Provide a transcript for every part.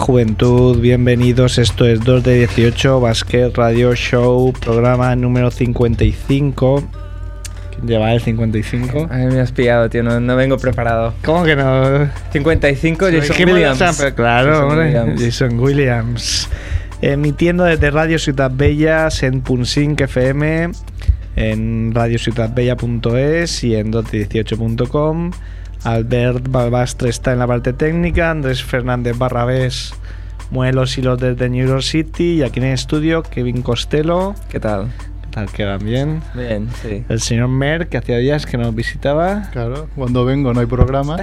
Juventud, bienvenidos. Esto es 2 de 18 Basket Radio Show, programa número 55. ¿Quién lleva el 55? Ay, me has pillado, tío, no, no vengo preparado. ¿Cómo que no? 55, Jason ¿Qué Williams. pasa? Claro, Jason hombre. Williams. Jason Williams. Emitiendo desde Radio Ciutat Bellas en Punsink FM, en radiociutatbella.es y en 218.com. Albert Balbastre está en la parte técnica, Andrés Fernández Barrabés mueve los hilos desde New York City y aquí en el estudio Kevin Costello, ¿Qué tal? ¿qué tal que van bien? Bien, sí. El señor Mer, que hacía días que nos visitaba. Claro, cuando vengo no hay programa.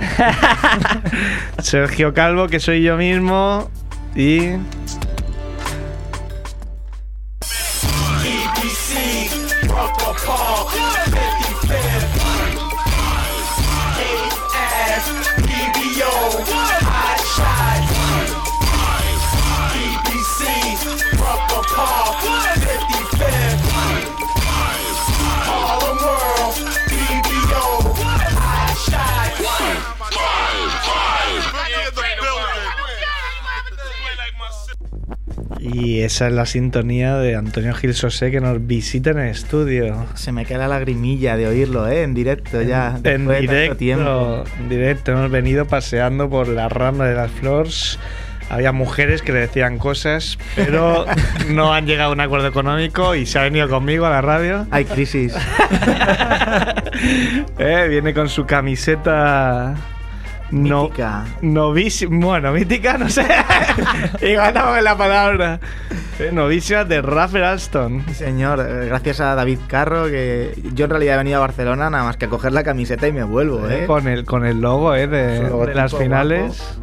Sergio Calvo, que soy yo mismo. Y. esa es la sintonía de Antonio Gil Sosé que nos visita en el estudio. Se me cae la lagrimilla de oírlo, ¿eh? En directo ya. En tanto directo, tiempo. en directo, hemos venido paseando por la rama de las flores. Había mujeres que le decían cosas, pero no han llegado a un acuerdo económico y se ha venido conmigo a la radio. Hay crisis. Eh, viene con su camiseta. No, Mítica. novísima. Bueno, mítica, no sé. Igual no la palabra. Eh, novísima de Rafael Alston. Sí, Señor, eh, gracias a David Carro, que yo en realidad he venido a Barcelona nada más que a coger la camiseta y me vuelvo, ¿eh? Con el, con el logo eh, de, las finales.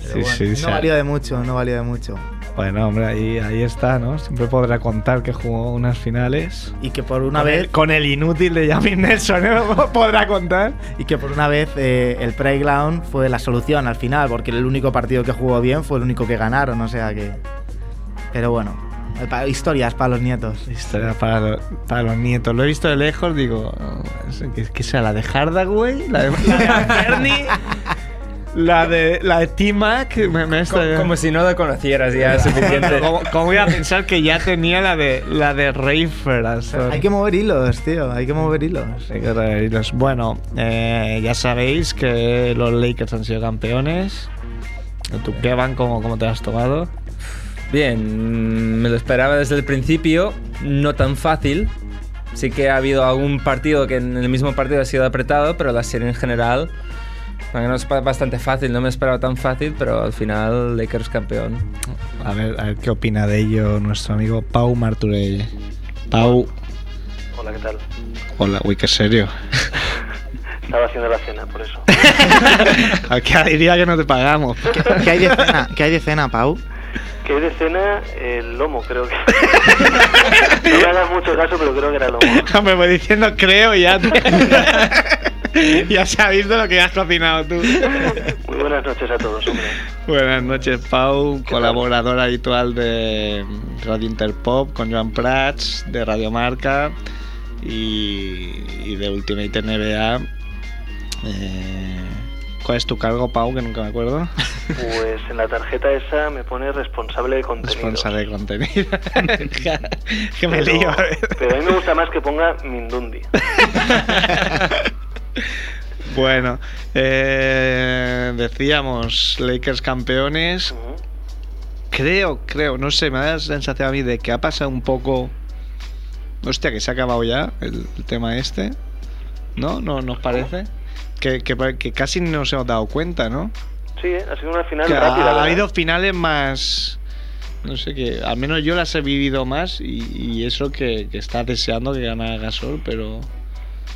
Sí, bueno, sí, no valió de mucho, no valió de mucho. Bueno, hombre, ahí, ahí está, ¿no? Siempre podrá contar que jugó unas finales. Y que por una con vez, El, con el inútil de Jamin Nelson, ¿eh? Podrá contar. y que por una vez eh, el Playground fue la solución al final, porque el único partido que jugó bien fue el único que ganaron, o sea que. Pero bueno, historias para los nietos. Historia para, lo- para los nietos. Lo he visto de lejos, digo, oh, ¿qué, qué sea? ¿La de Hardaway? ¿La de, la de Bernie? ¿La de, la de T-Mac? Me, me Como, está- como si no lo conocieras ya es suficiente. ¿Cómo, cómo voy a pensar que ya tenía la de la de Rafer? Hay que mover hilos, tío, hay que mover hilos. Hay que reírnos. Bueno, eh, ya sabéis que los Lakers han sido campeones. ¿Tú qué van? ¿Cómo, cómo te has tomado? Bien, mm, me lo esperaba desde el principio, no tan fácil. Sí que ha habido algún partido que en el mismo partido ha sido apretado, pero la serie en general, aunque no es bastante fácil, no me esperaba tan fácil, pero al final Lakers campeón. A ver, a ver qué opina de ello nuestro amigo Pau Marturell. Pau, Hola, ¿qué tal? hola, uy, qué serio. Estaba haciendo la cena, por eso. Aquí diría que no te pagamos. ¿Qué, qué hay de cena? ¿Qué hay de cena, Pau? ¿Qué hay de cena? El lomo, creo que. no me hagas mucho caso, pero creo que era lomo. Me voy diciendo creo ya. ya sabéis de lo que has cocinado tú. Muy buenas noches a todos, hombre. Buenas noches, Pau, colaborador habitual de Radio Interpop con Joan Prats, de Radio Marca y, y de Ultimate NBA. Eh, ¿Cuál es tu cargo, Pau? Que nunca me acuerdo. Pues en la tarjeta esa me pone responsable de contenido. Responsable de contenido. que me Pero, lío. pero a mí me gusta más que ponga Mindundi. bueno, eh, decíamos Lakers campeones. Creo, creo, no sé, me da la sensación a mí de que ha pasado un poco Hostia, que se ha acabado ya el, el tema este. ¿No? ¿No nos parece? Que, que, que casi no nos hemos dado cuenta, ¿no? Sí, ha sido una final Que ha, rápida. ha habido finales más. No sé qué. Al menos yo las he vivido más y, y eso que, que está deseando que gane Gasol, pero.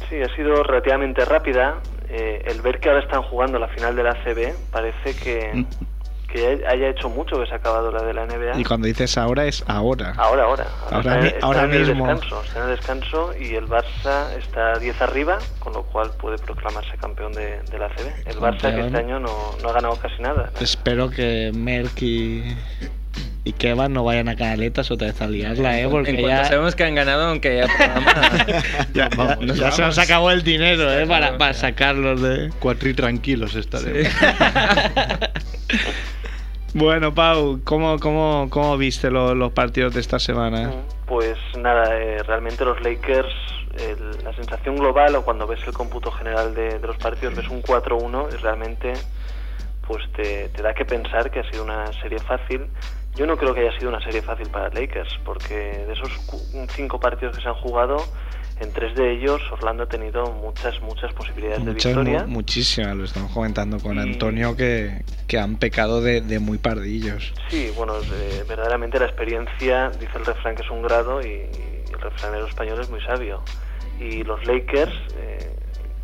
Sí, ha sido relativamente rápida. Eh, el ver que ahora están jugando la final de la ACB parece que, que haya hecho mucho que se ha acabado la de la NBA. Y cuando dices ahora es ahora. Ahora, ahora. Ahora está, mi- está ahora en el mismo. descanso. Está en el descanso y el Barça está 10 arriba, con lo cual puede proclamarse campeón de, de la ACB. El Barça que este año no, no ha ganado casi nada. Espero que Merck y, y Kevan no vayan a canaletas otra vez a liarla, ¿eh? Porque en cuanto ya, sabemos que han ganado, aunque ya programa, ya, Vamos, ya nos se nos acabó el dinero, ¿eh? Para, sacarlos de... Cuatri tranquilos estaremos. Bueno, Pau, ¿cómo, cómo, cómo viste lo- los partidos de esta semana? Pues nada, eh, realmente los Lakers, el- la sensación global o cuando ves el cómputo general de, de los partidos, ves un 4-1 y realmente pues te, te da que pensar que ha sido una serie fácil. Yo no creo que haya sido una serie fácil para Lakers, porque de esos cinco partidos que se han jugado, en tres de ellos Orlando ha tenido muchas, muchas posibilidades de victoria. mu- muchísimas, lo estamos comentando con Y- Antonio, que, que han pecado de, de muy pardillos. Sí, bueno, eh, verdaderamente la experiencia, dice el refrán que es un grado y, y el refranero español es muy sabio. Y los Lakers, eh,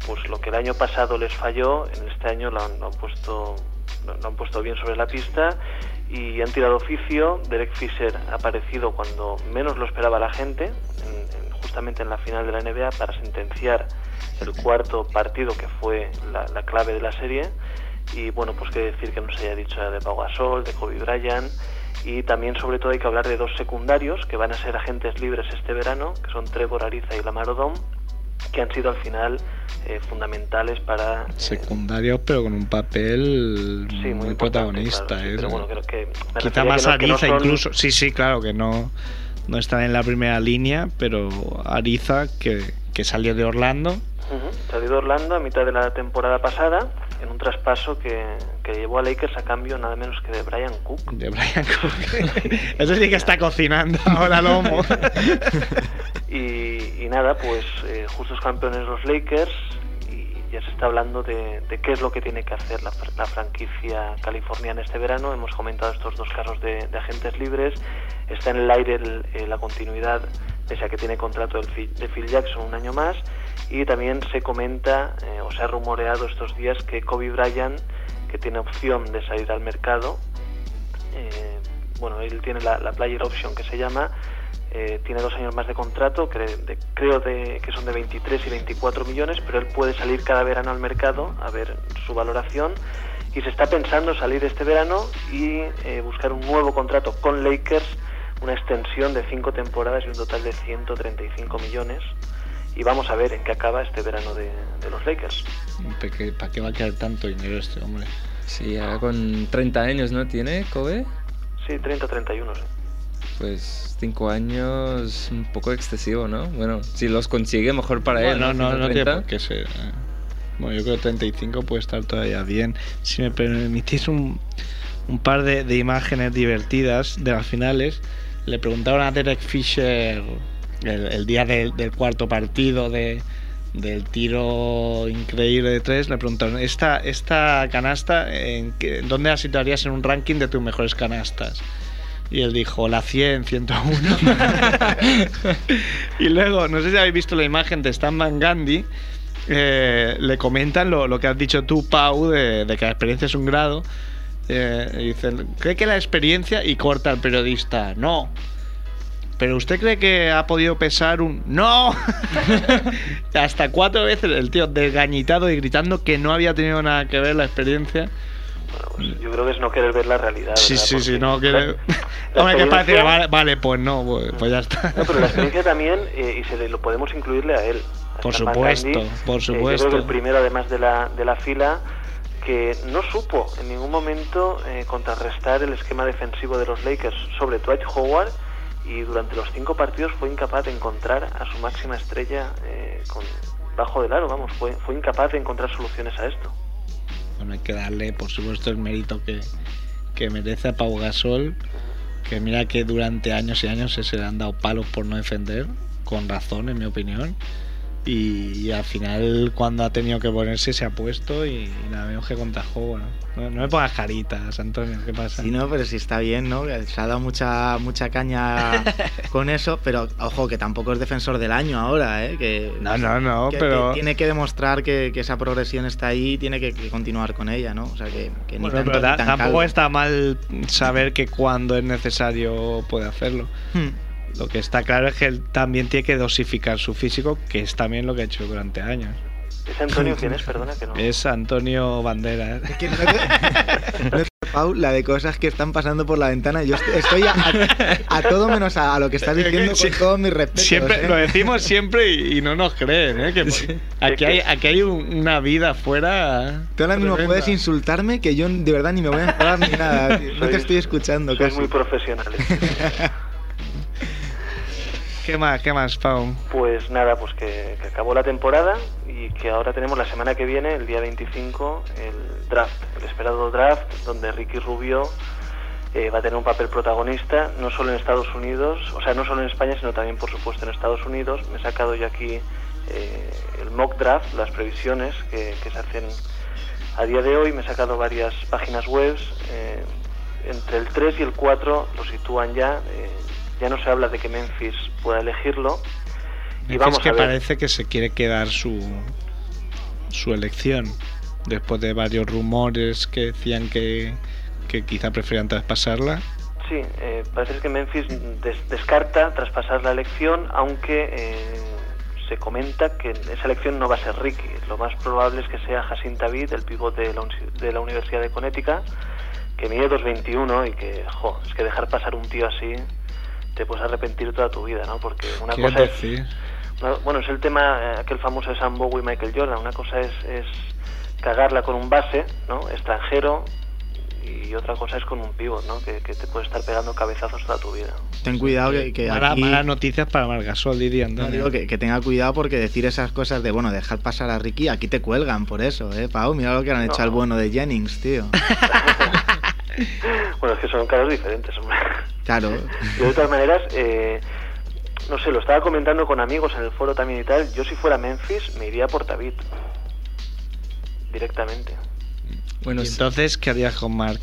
pues lo que el año pasado les falló, en este año lo han, lo han puesto lo han puesto bien sobre la pista y han tirado oficio. Derek Fisher ha aparecido cuando menos lo esperaba la gente, en- en- justamente en la final de la NBA, para sentenciar el cuarto partido que fue la, la clave de la serie. Y bueno, pues qué decir que no se haya dicho de Pau Gasol, de Kobe Bryant. Y también, sobre todo, hay que hablar de dos secundarios que van a ser agentes libres este verano, que son Trevor Ariza y Lamar Odom, que han sido al final eh, fundamentales para. eh, Secundarios, pero con un papel sí, muy, protagonista. claro, sí, ¿eh? pero bueno, creo que. Quizá más que no- que no Ariza son- incluso. Sí, sí, claro, que no, no están en la primera línea, pero Ariza, que, que salió de Orlando, Salió de Orlando a mitad de la temporada pasada en un traspaso que, que llevó a Lakers a cambio nada menos que de Brian Cook. de Brian Cook. Eso sí que está cocinando ahora lomo. Y, y nada, pues eh, justos campeones los Lakers ya se está hablando de, qué es lo que tiene que hacer la, la franquicia californiana este verano. Hemos comentado estos dos casos de, agentes libres. Está en el aire el- eh, la continuidad, pese a que tiene contrato del de Phil Jackson un año más. Y también se comenta eh, o se ha rumoreado estos días que Kobe Bryant, que tiene opción de salir al mercado, eh, bueno, él tiene la player option que se llama, eh, tiene dos años más de contrato, cre- de- creo de- que son de 23 y 24 millones, pero él puede salir cada verano al mercado a ver su valoración y se está pensando salir este verano y eh, buscar un nuevo contrato con Lakers, una extensión de cinco temporadas y un total de 135 millones. Y vamos a ver en qué acaba este verano de, de los Lakers. ¿Para qué, para qué va a quedar tanto dinero este hombre? sí, ya con 30 años, ¿no? ¿Tiene Kobe? Sí, 30-31, sí. Pues 5 años, un poco excesivo, ¿no? Bueno, si los consigue, mejor para él. no, no, no tiene 130. por qué ser. eh. Bueno, yo creo que 35 puede estar todavía bien. Si me permitís un, un par de, de imágenes divertidas de las finales, le preguntaron a Derek Fisher el, el día del, del cuarto partido de, del tiro increíble de tres, le preguntaron, ¿esta, esta canasta, en qué- dónde la situarías en un ranking de tus mejores canastas? Y él dijo, la 100, 101. y luego, no sé si habéis visto la imagen de Stan Van Gandhi, eh, le comentan lo, lo que has dicho tú, Pau, de, de que la experiencia es un grado. Eh, dicen, ¿cree que la experiencia? Y corta al periodista, no. ¿Pero usted cree que ha podido pesar un no? Hasta cuatro veces el tío desgañitado y gritando que no había tenido nada que ver la experiencia. Pues yo creo que es no querer ver la realidad. Sí, ¿verdad? sí, sí, no quiere. Hombre, que vale, vale, pues no, pues, pues ya está. No, pero la experiencia también, eh, y se le, lo podemos incluirle a él. Por supuesto, por Eh, yo supuesto. creo que el primero, además de la, de la fila, que no supo en ningún momento eh, contrarrestar el esquema defensivo de los Lakers sobre Dwight Howard y durante los cinco partidos fue incapaz de encontrar a su máxima estrella eh, con, bajo del aro, vamos, fue, fue incapaz de encontrar soluciones a esto. Bueno, hay que darle, por supuesto, el mérito que, que merece a Pau Gasol, que mira que durante años y años se le han dado palos por no defender, con razón en mi opinión. Y, y al final cuando ha tenido que ponerse se ha puesto y, y nada menos que contajó. Bueno, no, no me pongas caritas, Antonio, ¿qué pasa? Sí, no, pero sí está bien, ¿no? Se ha dado mucha, mucha caña con eso, pero ojo, que tampoco es defensor del año ahora, ¿eh? Que, No, no, no, que- pero... que tiene que demostrar que, que esa progresión está ahí y tiene que, continuar con ella, ¿no? O sea, que, ni Bueno, tanto pero ni ta- tan tampoco está mal saber que cuando es necesario puede hacerlo. Hmm. Lo que está claro es que él también tiene que dosificar su físico, que es también lo que ha hecho durante años. ¿Ese Antonio quién es? Perdona que no. Es Antonio Bandera. ¿eh? Es que no te- no te- Pau, la de cosas que están pasando por la ventana. Yo est- estoy a, a- a todo menos a, a lo que estás diciendo con todos mis respetos. Siempre, ¿eh? lo decimos siempre y, y no nos creen, ¿eh? Que aquí hay, aquí hay un- una vida afuera. Tú ahora mismo tremenda. puedes insultarme que yo de verdad ni me voy a enfadar ni nada. tío. No te estoy escuchando Sois casi. muy profesionales. ¿Qué más, qué más, Pau? Pues nada, pues que, acabó la temporada y que ahora tenemos la semana que viene, el día 25, el draft, el esperado draft, donde Ricky Rubio eh, va a tener un papel protagonista, no solo en Estados Unidos, o sea, no solo en España, sino también, por supuesto, en Estados Unidos. Me he sacado yo aquí eh, el mock draft, las previsiones que, se hacen a día de hoy. Me he sacado varias páginas web. eh, entre el 3 y el 4 lo sitúan ya. Ya no se habla de que Memphis pueda elegirlo. Y vamos que a ver. parece que se quiere quedar su, su elección. Después de varios rumores que decían que, que quizá preferían traspasarla. Sí, eh, parece que Memphis des- descarta traspasar la elección, aunque eh, se comenta que esa elección no va a ser Ricky. Lo más probable es que sea Hassan David, el pivote de la, de la Universidad de Connecticut, que mide 2.21 y que, jo, es que dejar pasar un tío así te puedes arrepentir toda tu vida, ¿no? Porque una ¿Qué cosa es... decir? una- bueno, es el tema, eh, aquel famoso de Sam Bowie y Michael Jordan. Una cosa es, es cagarla con un base, ¿no? Extranjero, y otra cosa es con un pivot, ¿no? Que, que te puede estar pegando cabezazos toda tu vida. Ten cuidado que, que Mala- aquí- Malas noticias para Margasol, diría No, digo que, que tenga cuidado porque decir esas cosas de, bueno, dejar pasar a Ricky, aquí te cuelgan por eso, ¿eh, Pau? Mira lo que le han hecho No. al bueno de Jennings, tío. Bueno, es que son casos diferentes, hombre. Claro. De todas maneras, eh, no sé, lo estaba comentando con amigos en el foro también y tal. Yo si fuera Memphis me iría por David. Directamente. Bueno, y entonces, ¿qué harías con Mark?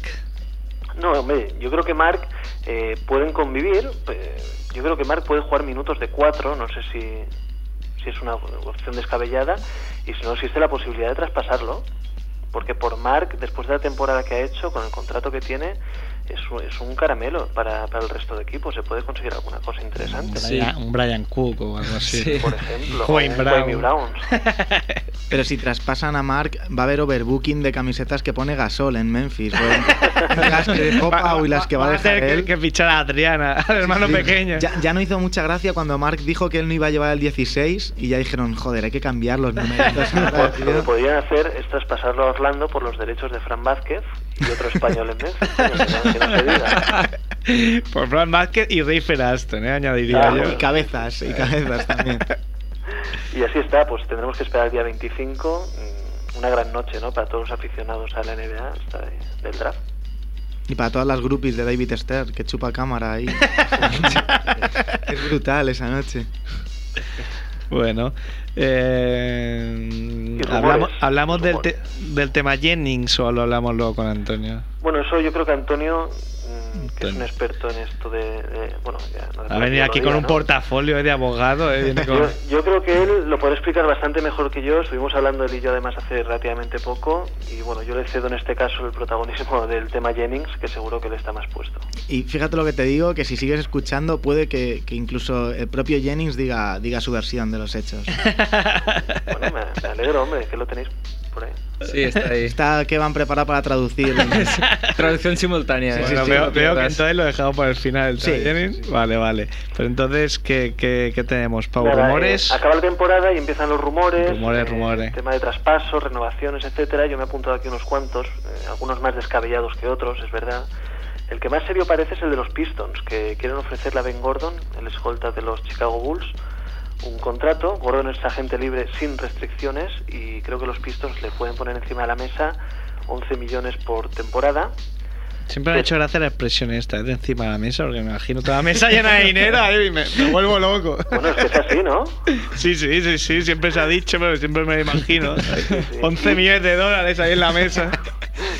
No, hombre, yo creo que Mark eh, pueden convivir. eh, yo creo que Mark puede jugar minutos de cuatro. No sé si, si es una opción descabellada. Y si no existe la posibilidad de traspasarlo. Porque por Mark, después de la temporada que ha hecho, con el contrato que tiene, es un, es un caramelo para, para el resto de equipos. Se puede conseguir alguna cosa interesante. Sí. Un Brian Cook o algo así. Sí. Por ejemplo, Wayne Brown. Wayne Browns. Pero si traspasan a Mark, va a haber overbooking de camisetas que pone Gasol en Memphis. Las que dejó Pau y las que va a dejar tener que, él. que fichar a Adriana, al hermano Sí. pequeño. Ya, ya no hizo mucha gracia cuando Mark dijo que él no iba a llevar el 16 y ya dijeron, joder, hay que cambiar los ahora, Lo tío". que podrían hacer es traspasarlo a Orlando por los derechos de Fran Vázquez y otro español en Memphis. que, no, que no se diga. Por Frank Vázquez y Rafer Aston, ¿eh? añadiría Claro. yo. Y cabezas, y cabezas también. Y así está, pues tendremos que esperar el día 25. mm, Una gran noche, ¿no? Para todos los aficionados a la NBA del draft. Y para todas las groupies de David Stern, que chupa cámara ahí. es brutal esa noche. Bueno, eh, hablamos, hablamos del, te- del tema Jennings o lo hablamos luego con Antonio. Bueno, eso yo creo que Antonio, que es un experto en esto de. de- bueno, ya no Ha venido aquí con un portafolio de abogado. eh, viene con- Yo, yo creo que él lo puede explicar bastante mejor que yo. Estuvimos hablando él y yo además hace relativamente poco. Y bueno, yo le cedo en este caso el protagonismo del tema Jennings, que seguro que él está más puesto. Y fíjate lo que te digo, que si sigues escuchando puede que, que incluso el propio Jennings diga, diga su versión de los hechos. Bueno, me, me alegro, hombre, que lo tenéis por ahí. Sí, está ahí. Está que van preparados para traducir. Traducción simultánea. Bueno, eh. veo, veo que entonces lo he dejado por el final. ¿el Sí? Vale, vale. Pero entonces, ¿qué, qué, qué tenemos? ¿Pau? Nada, ¿Rumores? eh, acaba la temporada y empiezan los rumores. Rumores, eh, rumores. Tema de traspasos, renovaciones, etcétera. Yo me he apuntado aquí unos cuantos, eh, algunos más descabellados que otros, es verdad. El que más serio parece es el de los Pistons, que quieren ofrecerle a Ben Gordon, el escolta de los Chicago Bulls, un contrato. Gordon es agente libre sin restricciones y creo que los Pistons le pueden poner encima de la mesa 11 millones por temporada. Siempre me ha hecho gracia la expresión esta, es de encima de la mesa, porque me imagino toda la mesa llena de dinero ahí y me, me vuelvo loco. Bueno, es que es así, ¿no? Sí, sí, sí, sí, siempre se ha dicho, pero siempre me imagino. 11 millones de dólares ahí en la mesa.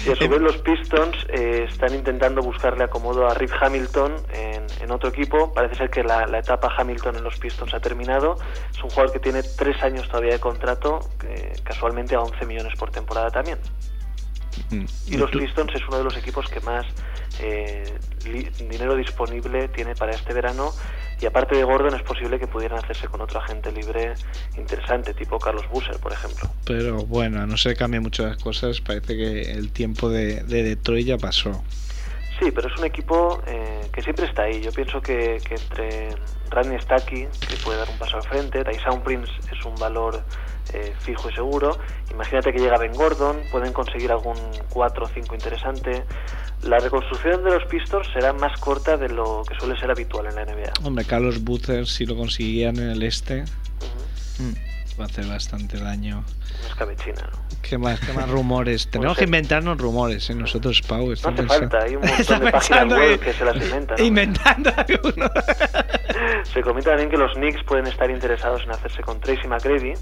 Y a su vez los Pistons eh, están intentando buscarle acomodo a Rick Hamilton en, en otro equipo. Parece ser que la, la etapa Hamilton en los Pistons ha terminado. Es un jugador que tiene tres años todavía de contrato, que casualmente a 11 millones por temporada también. Y los Pistons es uno de los equipos que más eh, dinero disponible tiene para este verano. Y aparte de Gordon, es posible que pudieran hacerse con otro agente libre interesante, tipo Carlos Busser, por ejemplo. Pero bueno, a no cambie mucho las cosas, parece que el tiempo de, de Detroit ya pasó. Sí, pero es un equipo eh, que siempre está ahí. Yo pienso que, que entre Rodney Stacky, que puede dar un paso al frente, Tyson Prince es un valor eh, fijo y seguro. Imagínate que llega Ben Gordon, pueden conseguir algún 4 o 5 interesante. La reconstrucción de los Pistons será más corta de lo que suele ser habitual en la NBA. Hombre, Carlos Butler, si lo consiguían en el este. Mm. va a hacer bastante daño. Una. ¿Qué más, qué más rumores? Tenemos que inventarnos rumores, ¿eh? Nosotros, Pau. No estoy hace pensando- falta, hay un Está montón de páginas pensando web que- que se las inventan. ¿no? Inventando alguno. Se comenta también que los Knicks pueden estar interesados en hacerse con Tracy McGrady,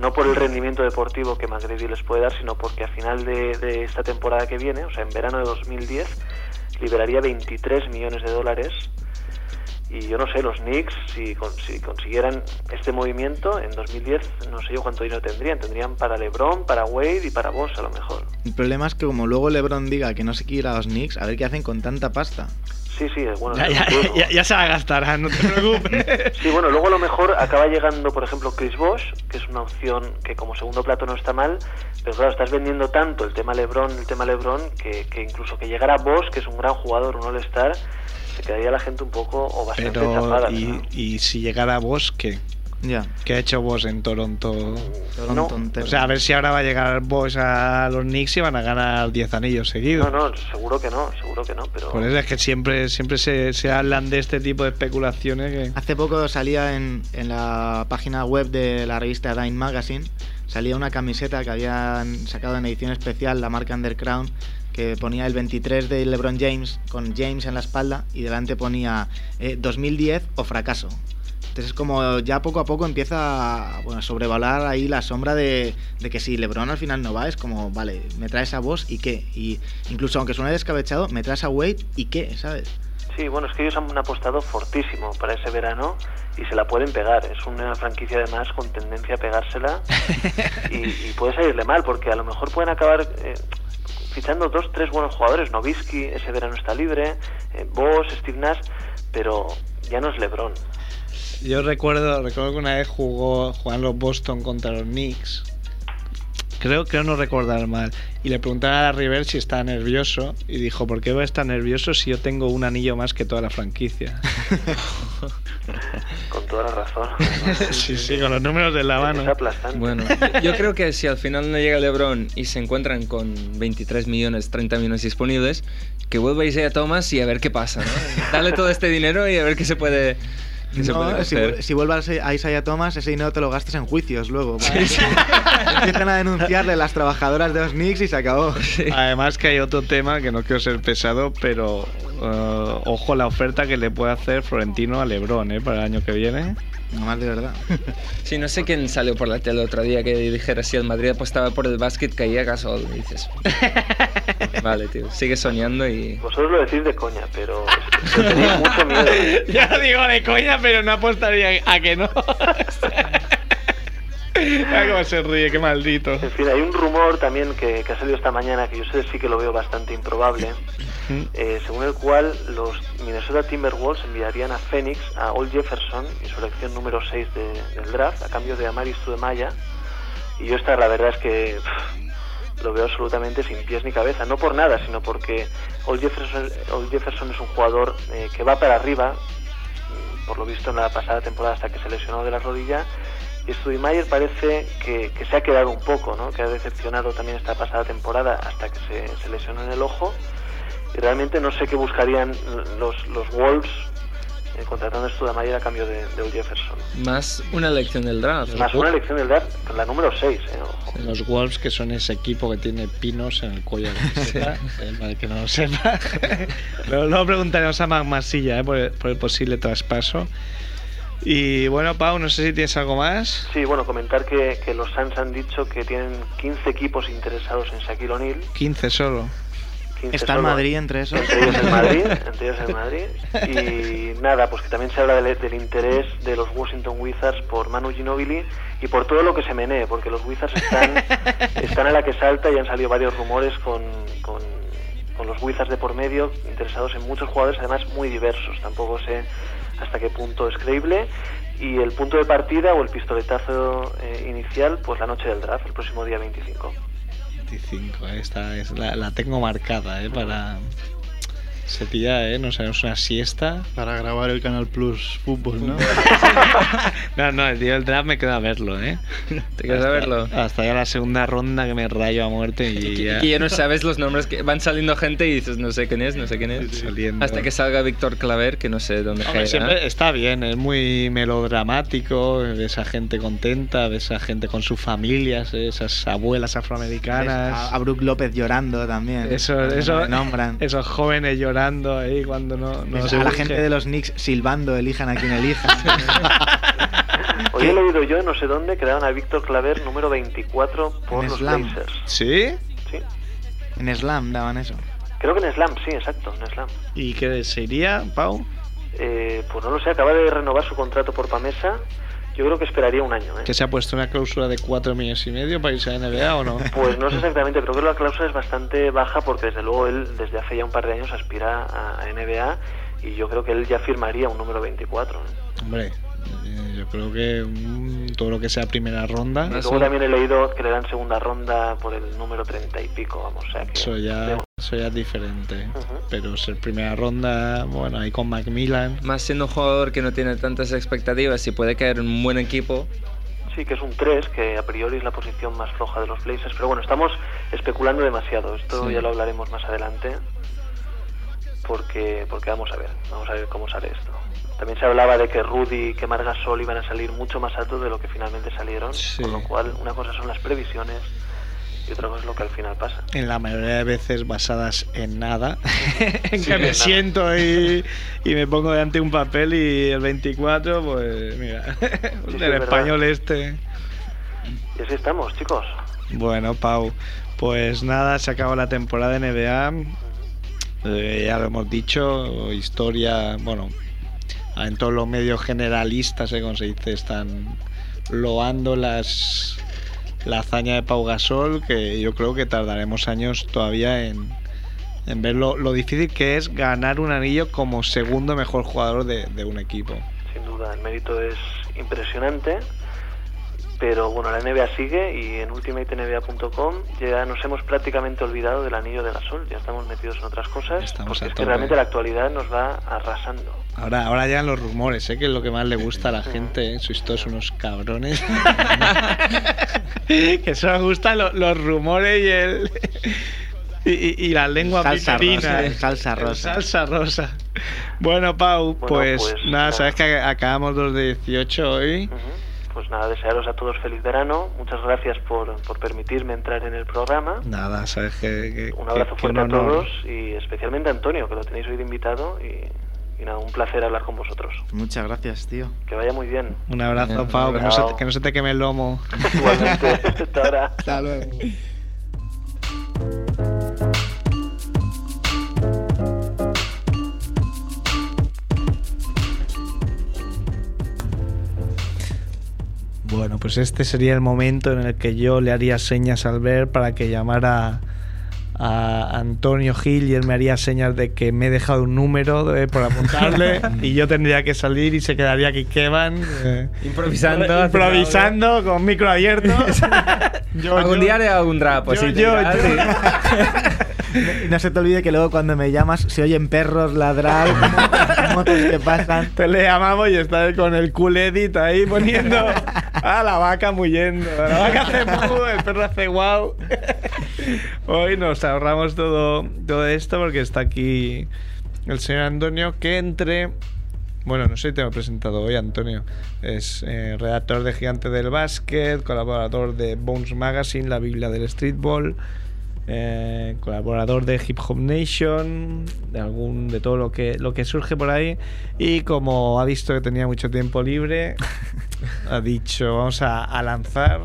no por el rendimiento deportivo que McGrady les puede dar, sino porque a final de, de esta temporada que viene, o sea, en verano de 2010, liberaría 23 millones de dólares. Y yo no sé, los Knicks, si, si consiguieran este movimiento en 2010, no sé yo cuánto dinero tendrían. Tendrían para LeBron, para Wade y para Boss a lo mejor. El problema es que como luego LeBron diga que no se quiere ir a los Knicks, a ver qué hacen con tanta pasta. Sí, sí, bueno. Ya, ya, ya, ya se la gastará, no te preocupes. Sí, bueno, luego a lo mejor acaba llegando, por ejemplo, Chris Bosh, que es una opción que como segundo plato no está mal, pero claro, estás vendiendo tanto el tema LeBron, el tema LeBron, que, que incluso que llegara Bosh, que es un gran jugador, un All-Star, se quedaría la gente un poco o bastante Pero, y, ¿no? y si llegara Vos, ¿qué? Ya. ¿Qué ha hecho Vos en Toronto? No, O sea, a ver si ahora va a llegar Vos a los Knicks y van a ganar 10 anillos seguidos. no, no, seguro que no, seguro que no, pero... Por eso es que siempre, siempre se, se hablan de este tipo de especulaciones que... Hace poco salía en, en la página web de la revista Dime Magazine, salía una camiseta que habían sacado en edición especial la marca Underground que ponía el 23 de LeBron James con James en la espalda y delante ponía eh, 2010 o fracaso. Entonces es como ya poco a poco empieza a bueno, sobrevalar ahí la sombra de, que si LeBron al final no va, es como, vale, me traes a vos y qué. Y incluso aunque suene descabechado, me traes a Wade y qué, ¿sabes? Sí, bueno, es que ellos han apostado fortísimo para ese verano y se la pueden pegar. Es una franquicia además con tendencia a pegársela y, puede salirle mal porque a lo mejor pueden acabar eh, fichando dos, tres buenos jugadores. Novisky ese verano está libre, eh, Boss, Steve Nash, pero ya no es LeBron. Yo recuerdo, recuerdo que una vez jugó, jugaban los Boston contra los Knicks. Creo, creo no recordar mal. Y le preguntaron a River si estaba nervioso. Y dijo, ¿por qué voy a estar nervioso si yo tengo un anillo más que toda la franquicia? Con toda la razón. sí, sí, con los números de la Es mano. aplastante. Bueno, yo- creo que si al final no llega LeBron y se encuentran con 23 millones, 30 millones disponibles, que vuelva Isaiah Thomas y a ver qué pasa, ¿no? Dale todo este dinero y a ver qué se puede, qué se No, puede si, si vuelvas a Isaiah Thomas, ese dinero te lo gastas en juicios luego. Empiezan a denunciarle las trabajadoras de los Knicks y se acabó. Además que hay otro tema que no quiero ser pesado, pero eh, ojo la oferta que le puede hacer Florentino a Lebron ¿eh? para el año que viene. No más de verdad. Sí, no sé quién salió por la tele el otro día que dijera si el Madrid apostaba por el básquet caía Gasol. Y dices, vale, tío, sigue soñando y... Vosotros lo decís de coña, pero, pero tenéis mucho miedo. ya digo de coña, pero no apostaría a que no. Mira cómo se ríe, qué maldito. En fin, hay un rumor también que, que ha salido esta mañana que yo sé sí que lo veo bastante improbable, eh, según el cual los Minnesota Timberwolves enviarían a Phoenix a Old Jefferson y su elección número 6 de- del draft a cambio de Amaris Maya y yo esta la verdad es que pff, lo veo absolutamente sin pies ni cabeza, no por nada, sino porque Old Jefferson, Old Jefferson es un jugador eh, que va para arriba, por lo visto en la pasada temporada hasta que se lesionó de la rodilla y Studimayer parece que, que se ha quedado un poco, ¿no? que ha decepcionado también esta pasada temporada hasta que se, se lesionó en el ojo. Y realmente no sé qué buscarían los, los Wolves eh, contratando a Studamayer a cambio de, de Will Jefferson. Más una elección del draft. Más una elección del draft, la número 6, eh, ojo. Los Wolves, que son ese equipo que tiene pinos en el cuello de la camiseta, eh, para el que no lo sepa. Luego, luego preguntaremos a Mac Masilla eh, por, el, por el posible traspaso. Y bueno, Pau, no sé si tienes algo más. Sí, bueno, comentar que, que los Suns han dicho que tienen 15 equipos interesados en Shaquille O'Neal. 15 solo. 15 Está en solo. Madrid entre esos. Entre ellos en Madrid, entre ellos en Madrid. Y nada, pues que también se habla del, del interés de los Washington Wizards por Manu Ginobili y por todo lo que se menee, porque los Wizards están, están a la que salta y han salido varios rumores con, con, con los Wizards de por medio, interesados en muchos jugadores, además muy diversos. Tampoco sé hasta qué punto es creíble. Y el punto de partida o el pistoletazo eh, inicial, pues la noche del draft, el próximo día 25. 25, eh, esta es la, la tengo marcada, eh, para... Ese día, eh, nos haremos una siesta. Para grabar el Canal Plus Fútbol, ¿no? No, no, el día del draft me queda verlo, eh. ¿Te quieres saberlo? Hasta ya la segunda ronda que me rayo a muerte y ya... Y ya no sabes los nombres que van saliendo gente y dices no sé quién es, no sé quién es. Saliendo. Hasta que salga Víctor Claver, que no sé dónde Hombre, siempre está bien, es muy melodramático, ves a gente contenta, ves a gente con sus familias, eh, esas abuelas afroamericanas. A, a Brook López llorando también. Eso, eso, nombran. esos jóvenes llorando ahí cuando no, se a la gente de los Knicks silbando, elijan a quien elijan. Hoy he leído yo, no sé dónde, que daban a Víctor Claver número 24 por En los Slam. Blazers. ¿Sí? Sí. en Slam daban eso. Creo que en Slam, sí, exacto, en Slam. ¿Y qué se iría, Pau? Eh, pues no lo sé, acaba de renovar su contrato por Pamesa. Yo creo que esperaría un año. ¿eh? ¿Que se ha puesto una cláusula de 4 millones y medio para irse a NBA o no? Pues no sé exactamente, creo que la cláusula es bastante baja porque desde luego él desde hace ya un par de años aspira a a NBA y yo creo que él ya firmaría un número 24. ¿eh? Hombre, eh, yo creo que mm, todo lo que sea primera ronda, Y luego también he leído que le dan segunda ronda por el número 30 y pico, vamos, o sea que... eso ya, eso ya es diferente. Pero ser primera ronda, bueno, ahí con Macmillan. Más siendo un jugador que no tiene tantas expectativas y puede caer en un buen equipo. Sí, que es un 3, que a priori es la posición más floja de los Blazers, pero bueno, estamos especulando demasiado, esto Sí. ya lo hablaremos más adelante, porque, porque vamos a ver, vamos a ver cómo sale esto. También se hablaba de que Rudy y que Margasol iban a salir mucho más altos de lo que finalmente salieron, Sí. con lo cual una cosa son las previsiones y otra cosa es lo que al final pasa. En la mayoría de veces basadas en nada. en Sí, que me siento y, y me pongo delante de un papel y el 24, pues mira, sí, el es verdad. español este. Y así estamos, chicos. Bueno, Pau, pues nada, se acabó la temporada de NBA. Eh, ya lo hemos dicho, historia, bueno, en todos los medios generalistas, eh, se dice, están loando las la hazaña de Pau Gasol, que yo creo que tardaremos años todavía en, en ver lo, difícil que es ganar un anillo como segundo mejor jugador de un equipo. Sin duda, el mérito es impresionante. Pero bueno, la NBA sigue y en ultimatenba.com ya nos hemos prácticamente olvidado del anillo de Gasol. Ya estamos metidos en otras cosas. Estamos porque a es que realmente la actualidad nos va arrasando. Ahora, ahora llegan los rumores, ¿eh? que es lo que más le gusta a la gente. ¿eh? Sois todos unos cabrones. que solo gustan lo- los rumores y el. Y, y- y la lengua Salsa rosa, salsa rosa. Salsa rosa. Bueno, Pau, Bueno, pues, pues, nada, sabes que acabamos los de 18 hoy. Ujú. Pues nada, desearos a todos feliz verano. Muchas gracias por, por permitirme entrar en el programa. Nada, sabes que. que- Un abrazo que fuerte a todos y especialmente a Antonio, que lo tenéis hoy de invitado. Y, y nada, un placer hablar con vosotros. Muchas gracias, tío. Que vaya muy bien. Un abrazo, Bien, Pau, que no, se, que no se te queme el lomo. Igualmente, hasta ahora. Hasta luego. Bueno, pues este sería el momento en el que yo le haría señas al ver para que llamara a Antonio Gil y él me haría señas de que me he dejado un número eh, por apuntarle y yo tendría que salir y se quedaría aquí Kevan eh, Improvisando. improvisando con micro abierto. Yo- Algún yo- día haré algún rap, pues yo- sí, yo- Y no se te olvide que luego cuando me llamas se oyen perros ladrar, motos que pasan. Te le llamamos y está él con el cool edit ahí poniendo a la vaca muyendo. La vaca hace mu, el perro hace wow. Hoy nos ahorramos todo, todo esto porque está aquí el señor Antonio que entre Bueno, no sé si te lo he presentado hoy, Antonio. Es eh, redactor de Gigante del Básquet, colaborador de Bones Magazine, la Biblia del Streetball, eh, colaborador de Hip Hop Nation, de algún de todo lo que lo que surge por ahí. Y como ha visto que tenía mucho tiempo libre, ha dicho vamos a, a lanzar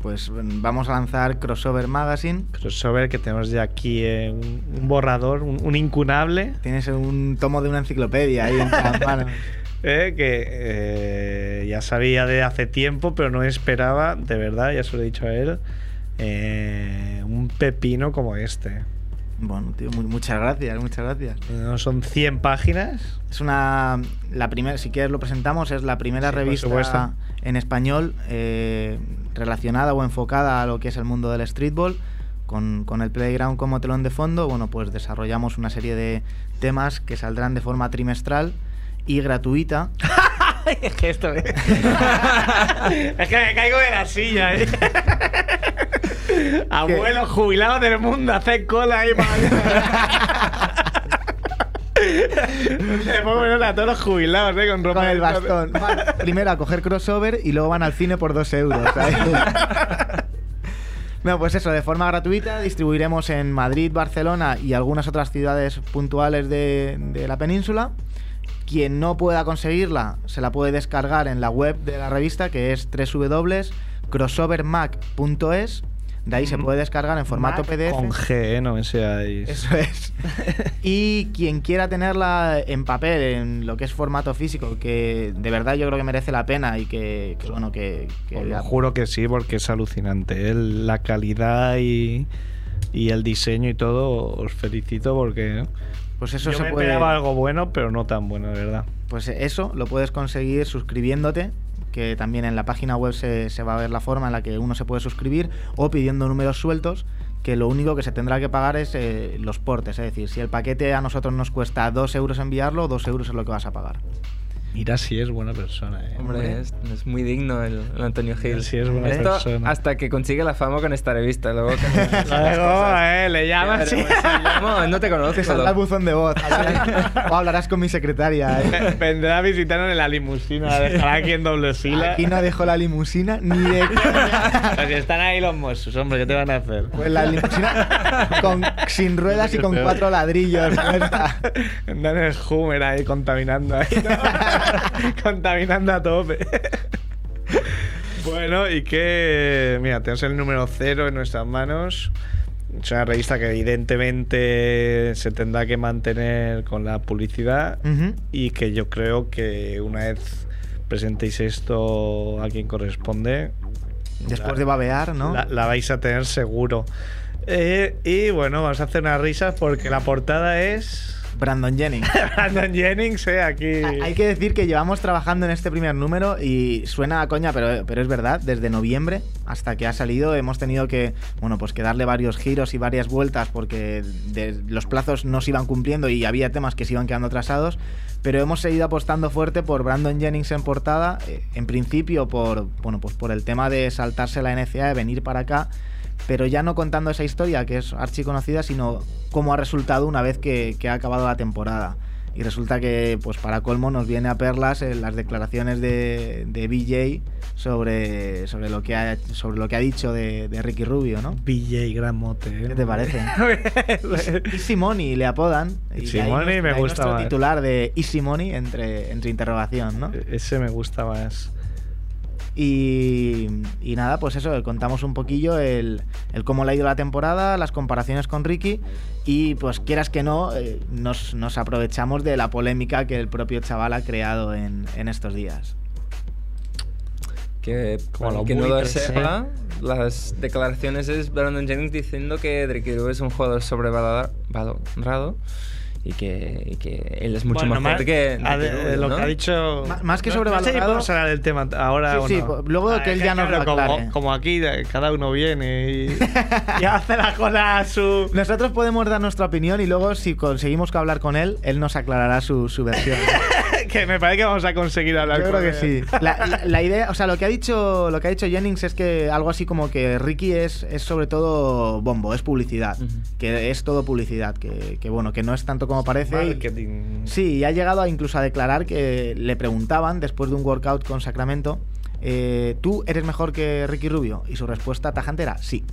Pues mm, vamos a lanzar Crossover Magazine. crossover que tenemos ya aquí eh, un, un borrador, un, un incunable. Tienes un tomo de una enciclopedia ahí en las manos. Eh, que eh, ya sabía de hace tiempo, pero no esperaba, de verdad, ya se lo he dicho a él, eh, un pepino como este. Bueno, tío, mu- muchas gracias, muchas gracias. No son 100 páginas. Es una. La primera, si quieres lo presentamos, es la primera Sí, revista en español eh, relacionada o enfocada a lo que es el mundo del streetball. Con, con el Playground como telón de fondo, bueno, pues desarrollamos una serie de temas que saldrán de forma trimestral y gratuita. es que esto. es que me caigo de la silla, ¿eh? Abuelo jubilado del mundo, hace cola ahí para. Le pongo a todos los jubilados, ¿eh? Con ropa con el bastón. Van primero a coger crossover y luego van al cine por dos euros. ¿sabes? No, pues eso, de forma gratuita distribuiremos en Madrid, Barcelona y algunas otras ciudades puntuales de, de la península. Quien no pueda conseguirla se la puede descargar en la web de la revista que es www.crossovermac.es. De ahí se puede descargar en formato Mac PDF. Con G, ¿eh? no me seáis. Eso es. y quien quiera tenerla en papel, en lo que es formato físico, que de verdad yo creo que merece la pena y que, que, bueno, que... que- Os lo juro que sí, porque es alucinante. ¿eh? La calidad y, y el diseño y todo, os felicito porque pues eso yo se me puede... esperaba algo bueno, pero no tan bueno, de verdad. Pues eso lo puedes conseguir suscribiéndote, que también en la página web se, se va a ver la forma en la que uno se puede suscribir, o pidiendo números sueltos, que lo único que se tendrá que pagar es eh, los portes. Es decir, si el paquete a nosotros nos cuesta 2 euros enviarlo, 2 euros es lo que vas a pagar. Mira si es buena persona. ¿eh? Hombre, es, es muy digno el, el Antonio Gil. Sí, es buena Esto persona. hasta que consigue la fama con esta revista. Luego, eh, le llamas sí, llamo, no te conozco. Te el buzón de voz. Hablarás- o hablarás con mi secretaria. ¿eh? Vendrá a visitarnos en la limusina, la dejará aquí en doble fila. Aquí no dejo la limusina ni de. Pues están ahí los Mossos, hombre, ¿qué te van a hacer? Pues la limusina con, sin ruedas y con cuatro ladrillos. Andan en el Hummer ahí contaminando ahí. contaminando a tope. bueno, y que. Mira, tenemos el número cero en nuestras manos. Es una revista que evidentemente se tendrá que mantener con la publicidad y que yo creo que una vez presentéis esto a quien corresponde, Después la- de babear, ¿no? la, la vais a tener seguro. Eh, y bueno, vamos a hacer unas risas porque la portada es Brandon Jennings. Brandon Jennings, eh, aquí. Ha- Hay que decir que llevamos trabajando en este primer número y suena a coña, pero, pero es verdad, desde noviembre hasta que ha salido hemos tenido que, bueno, pues que darle varios giros y varias vueltas porque de- los plazos no se iban cumpliendo y había temas que se iban quedando atrasados, pero hemos seguido apostando fuerte por Brandon Jennings en portada, eh, en principio por, bueno, pues por el tema de saltarse la NCA, de venir para acá, pero ya no contando esa historia que es archiconocida, sino cómo ha resultado una vez que, que ha acabado la temporada. Y resulta que, pues para colmo, nos viene a perlas en las declaraciones de, de BJ sobre, sobre, lo que ha, sobre lo que ha dicho de, de Ricky Rubio, ¿no? BJ Gran Mote. eh. ¿Qué te parece? Easy Money le apodan. y nuestro- me gusta más. titular de Easy Money entre, entre interrogación, ¿no? E- Ese me gusta más. Y, y nada, pues eso, contamos un poquillo el, el cómo le ha ido la temporada, las comparaciones con Ricky y pues quieras que no, eh, nos, nos aprovechamos de la polémica que el propio chaval ha creado en, en estos días. Que, los que no lo sepa, las declaraciones es Brandon Jennings diciendo que Ricky es un jugador sobrevalorado y que, y que él es mucho Bueno, más más- fuerte que lo ¿no? que ha dicho. Má- más que No- no sé si sobrevalorado- podemos hablar del tema ahora Sí, o sí, no. luego Ah, que él ya nos claro, como, como aquí cada uno viene y, y hace la cosa a su. Nosotros podemos dar nuestra opinión y luego si conseguimos que hablar con él, él nos aclarará su, su versión. que me parece que vamos a conseguir hablar Yo creo con que él. sí. La, la- la idea, o sea, lo que ha dicho, lo que ha dicho Jennings es que algo así como que Ricky es, es sobre todo bombo, es publicidad, que es todo publicidad, que, que bueno, que no es tanto como parece. Marketing. Sí, y ha llegado a incluso a declarar que le preguntaban después de un workout con Sacramento, eh, ¿tú eres mejor que Ricky Rubio? Y su respuesta tajante era sí.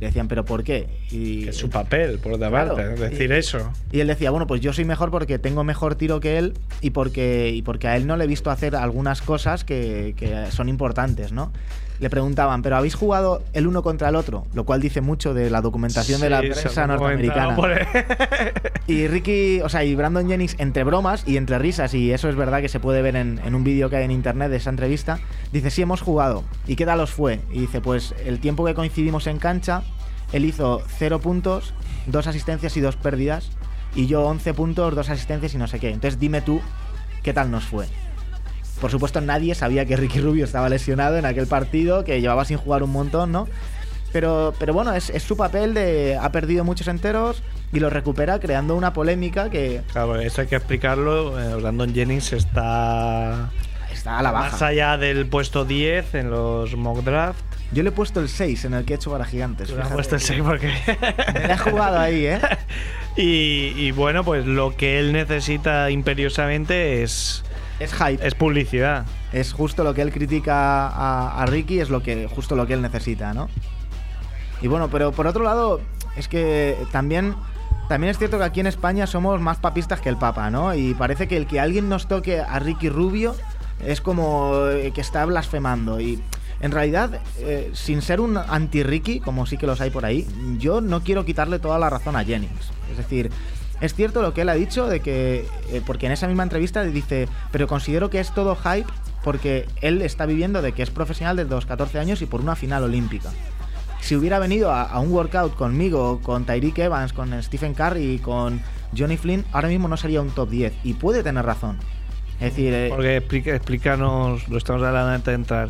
Le decían, ¿pero por qué? Y, Que es su papel, por otra parte, Claro. decir Y- eso. y él decía, bueno, pues yo soy mejor porque tengo mejor tiro que él y porque, y porque a él no le he visto hacer algunas cosas que, que son importantes, ¿no? Le preguntaban, ¿pero habéis jugado el uno contra el otro? Lo cual dice mucho de la documentación de la prensa norteamericana. Y Ricky, o sea, y Brandon Jennings, entre bromas y entre risas, y eso es verdad que se puede ver en, en un vídeo que hay en internet de esa entrevista, dice, sí, hemos jugado. ¿Y qué tal os fue? Y dice, pues el tiempo que coincidimos en cancha, él hizo cero puntos, dos asistencias y dos pérdidas, y yo 11 puntos, dos asistencias y no sé qué. Entonces dime tú, ¿qué tal nos fue? Por supuesto, nadie sabía que Ricky Rubio estaba lesionado en aquel partido, que llevaba sin jugar un montón, ¿no? Pero, pero bueno, es, es su papel de. Ha perdido muchos enteros y lo recupera creando una polémica que Claro, eso hay que explicarlo. eh, Brandon Jennings está está a la más baja. allá del puesto 10 en los mock draft. Yo le he puesto el 6 en el que he hecho para gigantes. Le fíjate. puesto el 6 porque. Me he jugado ahí, ¿eh? y, y bueno, pues lo que él necesita imperiosamente es, Es hype. es publicidad. Es justo lo que él critica a, a Ricky, es lo que justo lo que él necesita, ¿no? Y bueno, pero por otro lado, es que también, también es cierto que aquí en España somos más papistas que el Papa, ¿no? Y parece que el que alguien nos toque a Ricky Rubio es como eh, que está blasfemando. Y en realidad, eh, sin ser un anti-Ricky, como sí que los hay por ahí, yo no quiero quitarle toda la razón a Jennings. Es decir, es cierto lo que él ha dicho de que, eh, porque en esa misma entrevista dice, pero considero que es todo hype porque él está viviendo de que es profesional desde los 14 años y por una final olímpica. Si hubiera venido a, a un workout conmigo, con Tyreek Evans, con Stephen Curry y con Johnny Flynn, ahora mismo no sería un top 10. Y puede tener razón. Es decir, eh, Porque explica- explícanos, lo estamos hablando antes de entrar,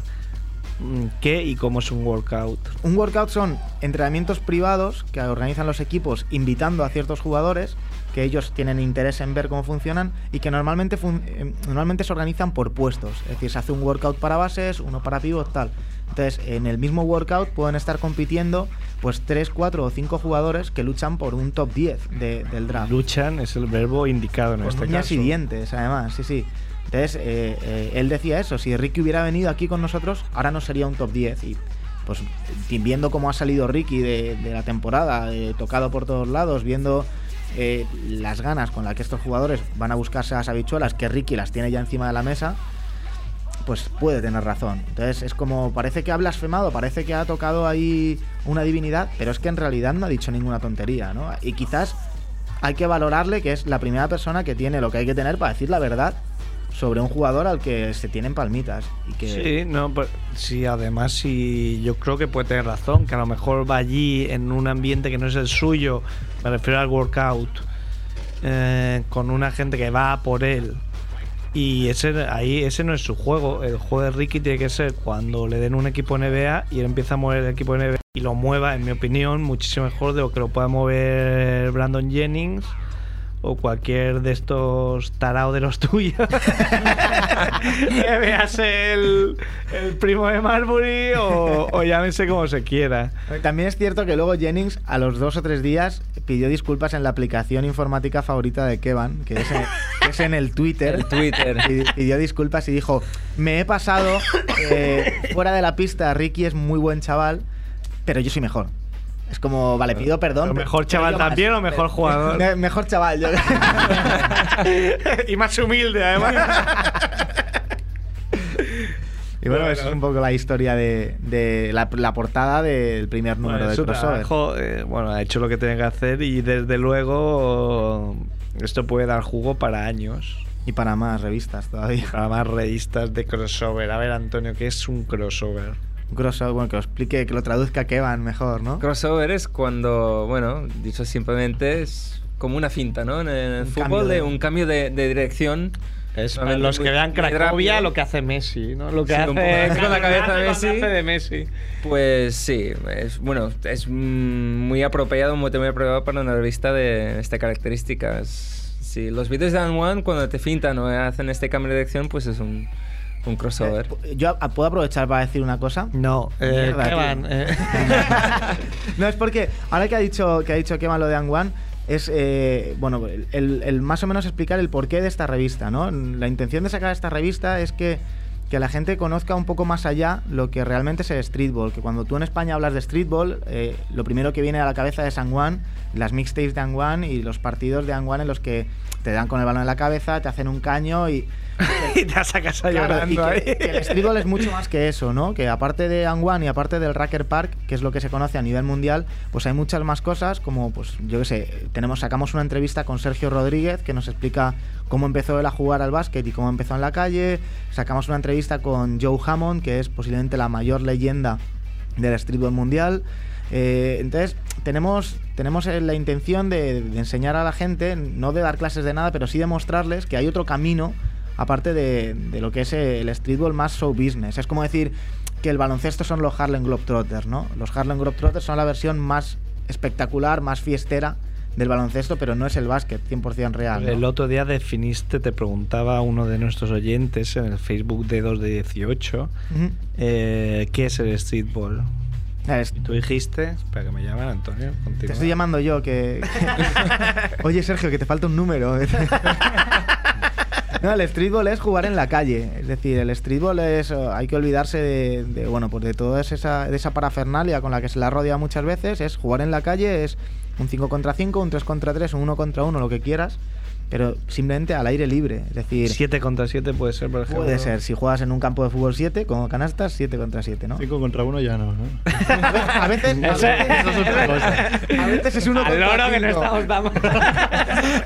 mm, qué y cómo es un workout. Un workout son entrenamientos privados que organizan los equipos invitando a ciertos jugadores que ellos tienen interés en ver cómo funcionan y que normalmente, fun- eh, normalmente se organizan por puestos. Es decir, se hace un workout para bases, uno para pivot, tal. Entonces, en el mismo workout pueden estar compitiendo pues 3, 4 o 5 jugadores que luchan por un top 10 de- del draft. Luchan es el verbo indicado en Con este caso. y dientes, además, sí, sí. Entonces, eh, eh, él decía eso, si Ricky hubiera venido aquí con nosotros, ahora no sería un top 10. Y pues viendo cómo ha salido Ricky de, de la temporada, eh, tocado por todos lados, viendo eh, las ganas con las que estos jugadores van a buscarse las habichuelas, que Ricky las tiene ya encima de la mesa, pues puede tener razón. Entonces es como, parece que ha blasfemado, parece que ha tocado ahí una divinidad, pero es que en realidad no ha dicho ninguna tontería, ¿no? Y quizás hay que valorarle que es la primera persona que tiene lo que hay que tener para decir la verdad sobre un jugador al que se tienen palmitas. Y que Sí, no, pues, sí, además sí, yo creo que puede tener razón, que a lo mejor va allí en un ambiente que no es el suyo, me refiero al workout, eh, con una gente que va por él. Y ese ahí ese no es su juego. El juego de Ricky tiene que ser cuando le den un equipo NBA y él empieza a mover el equipo NBA y lo mueva, en mi opinión, muchísimo mejor de lo que lo pueda mover Brandon Jennings o cualquier de estos tarados de los tuyos. que veas el, el primo de Marbury o, o llámese como se quiera. También es cierto que luego Jennings, a los dos o tres días, pidió disculpas en la aplicación informática favorita de Kevan, que es en, que es en el Twitter. El Twitter. Pidi- Pidió disculpas y dijo: Me he pasado eh, fuera de la pista. Ricky es muy buen chaval, pero yo soy mejor. Es como, vale, pido perdón. ¿Lo pero- mejor pero chaval más. también o mejor jugador? Me- mejor chaval. yo- y más humilde, además. y bueno, Bueno. es un poco la historia de, de la, la portada del primer número Bueno, de su crossover. trabajo, eh, bueno, ha hecho lo que tiene que hacer y desde luego esto puede dar jugo para años. Y para más revistas todavía. Para más revistas de crossover. A ver, Antonio, ¿qué es un crossover? Crossover, bueno, que lo explique, que lo traduzca Kevan mejor, ¿no? Crossover es cuando, bueno, dicho simplemente, es como una finta, ¿no? En el Un cambio fútbol, de... de- un cambio de, de dirección. Es para los que vean Cracovia lo que hace Messi, ¿no? Lo que Sí, hace con la cabeza de Messi. hace de Messi. Pues sí, es, bueno, es mm, muy apropiado, muy, muy apropiado para una revista de estas características. Sí, los vídeos de Dan One, cuando te fintan o hacen este cambio de dirección, pues es un, un crossover. Eh, Yo a- puedo aprovechar para decir una cosa. No, eh, Mierda, Kevan, eh. no, es porque ahora que ha dicho que ha dicho Kevan lo de Angwan es eh, bueno el, el más o menos explicar el porqué de esta revista, ¿no? La intención de sacar esta revista es que que la gente conozca un poco más allá lo que realmente es el streetball. Que cuando tú en España hablas de streetball, eh, lo primero que viene a la cabeza es Angwan, las mixtapes de Angwan y los partidos de Angwan en los que te dan con el balón en la cabeza, te hacen un caño y y te sacas a Claro, y llorando ahí. que, el streetball es mucho más que eso, ¿no? Que aparte de Angwan y aparte del Racker Park, que es lo que se conoce a nivel mundial, pues hay muchas más cosas, como, pues, yo qué sé, tenemos, sacamos una entrevista con Sergio Rodríguez, que nos explica cómo empezó él a jugar al básquet y cómo empezó en la calle. Sacamos una entrevista con Joe Hammond, que es posiblemente la mayor leyenda del streetball mundial. Eh, entonces, tenemos, tenemos eh, la intención de, de enseñar a la gente, no de dar clases de nada, pero sí de mostrarles que hay otro camino aparte de, de lo que es el streetball más show business. Es como decir que el baloncesto son los Harlem Globetrotters, ¿no? Los Harlem Globetrotters son la versión más espectacular, más fiestera del baloncesto, pero no es el básquet 100% real. ¿no? El otro día definiste, te preguntaba uno de nuestros oyentes en el Facebook de 2 de 18, Ujú. eh, ¿qué es el streetball? Es- Y tú dijiste, espera que me llaman Antonio, Te estoy llamando yo que- Oye, Sergio, que te falta un número. No, el streetball es jugar en la calle. Es decir, el streetball es. eh, Hay que olvidarse de, bueno, pues de toda esa, de esa parafernalia con la que se la rodea muchas veces. Es jugar en la calle, es un 5 contra 5, un 3 contra 3, un 1 contra 1, lo que quieras. Pero simplemente al aire libre. Es decir, 7 contra 7 puede ser, por ejemplo. puede ser. Si juegas en un campo de fútbol 7, con canastas, 7 contra 7, ¿no? 5 contra 1 ya no, ¿no? A veces. A veces, Eso es otra cosa. a veces es uno Al contra loro que no cinco. estamos dando.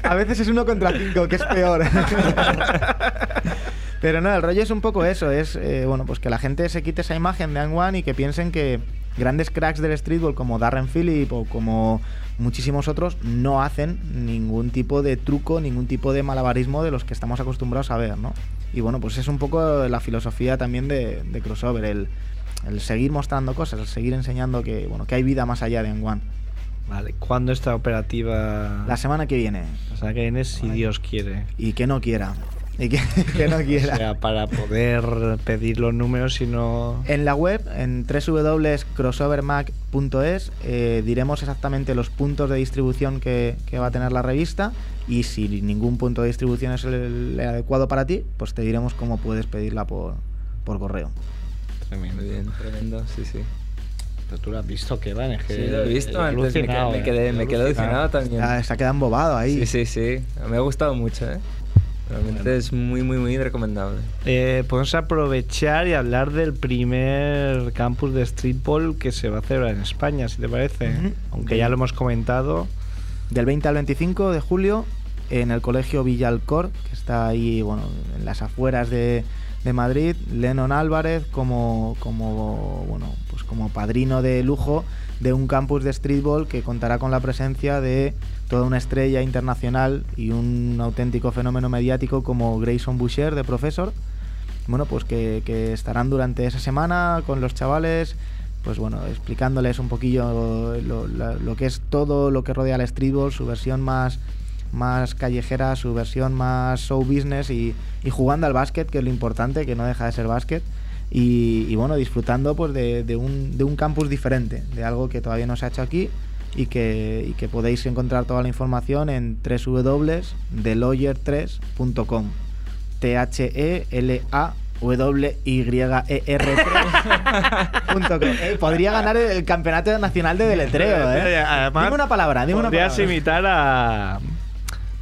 A veces es uno contra cinco, que es peor. Pero no, el rollo es un poco eso, es eh, bueno, pues que la gente se quite esa imagen de Angwan y que piensen que grandes cracks del streetball como Darren Phillip o como muchísimos otros no hacen ningún tipo de truco, ningún tipo de malabarismo de los que estamos acostumbrados a ver, ¿no? Y bueno, pues es un poco la filosofía también de, de crossover, el, el seguir mostrando cosas, el seguir enseñando que, bueno, que hay vida más allá de Angwan. Vale, ¿cuándo está operativa? La semana que viene, La semana que viene, si Dios quiere. y que no quiera. Y que, que no quiera. O sea, para poder pedir los números y no... En la web, en www.crossovermac.es, eh, diremos exactamente los puntos de distribución que, que va a tener la revista y si ningún punto de distribución es el, el adecuado para ti, pues te diremos cómo puedes pedirla por, por correo. Tremendo. Bien, tremendo, sí, sí. Pero tú lo has visto, que van, es que... Sí, lo he visto me quedé, me quedé, me He quedé alucinado también. Ya, se ha quedado embobado ahí. Sí, sí, sí. Me ha gustado mucho, ¿eh? Realmente es muy, muy, muy recomendable. Eh, podemos aprovechar y hablar del primer campus de streetball que se va a hacer en España, si te parece. Ujú. Aunque ya lo hemos comentado. Del 20 al 25 de julio en el colegio Villalcor, que está ahí, bueno, en las afueras de, de Madrid, Lennon Álvarez como, como, bueno, pues como padrino de lujo de un campus de streetball que contará con la presencia de toda una estrella internacional y un auténtico fenómeno mediático como Grayson Boucher de Professor. Bueno, pues que, estarán durante esa semana con los chavales, pues bueno, explicándoles un poquillo lo que es todo lo que rodea al streetball, su versión más, más callejera, su versión más show business y, y jugando al básquet, que es lo importante, que no deja de ser básquet. Y, y bueno, disfrutando pues de, de un, de un campus diferente, de algo que todavía no se ha hecho aquí y que, y que podéis encontrar toda la información en www.delawyer3.com. T-H-E-L-A. W Y E R Podría ganar el campeonato nacional de deletreo, ¿eh? Además, dime una palabra, dime una podrías palabra. imitar a...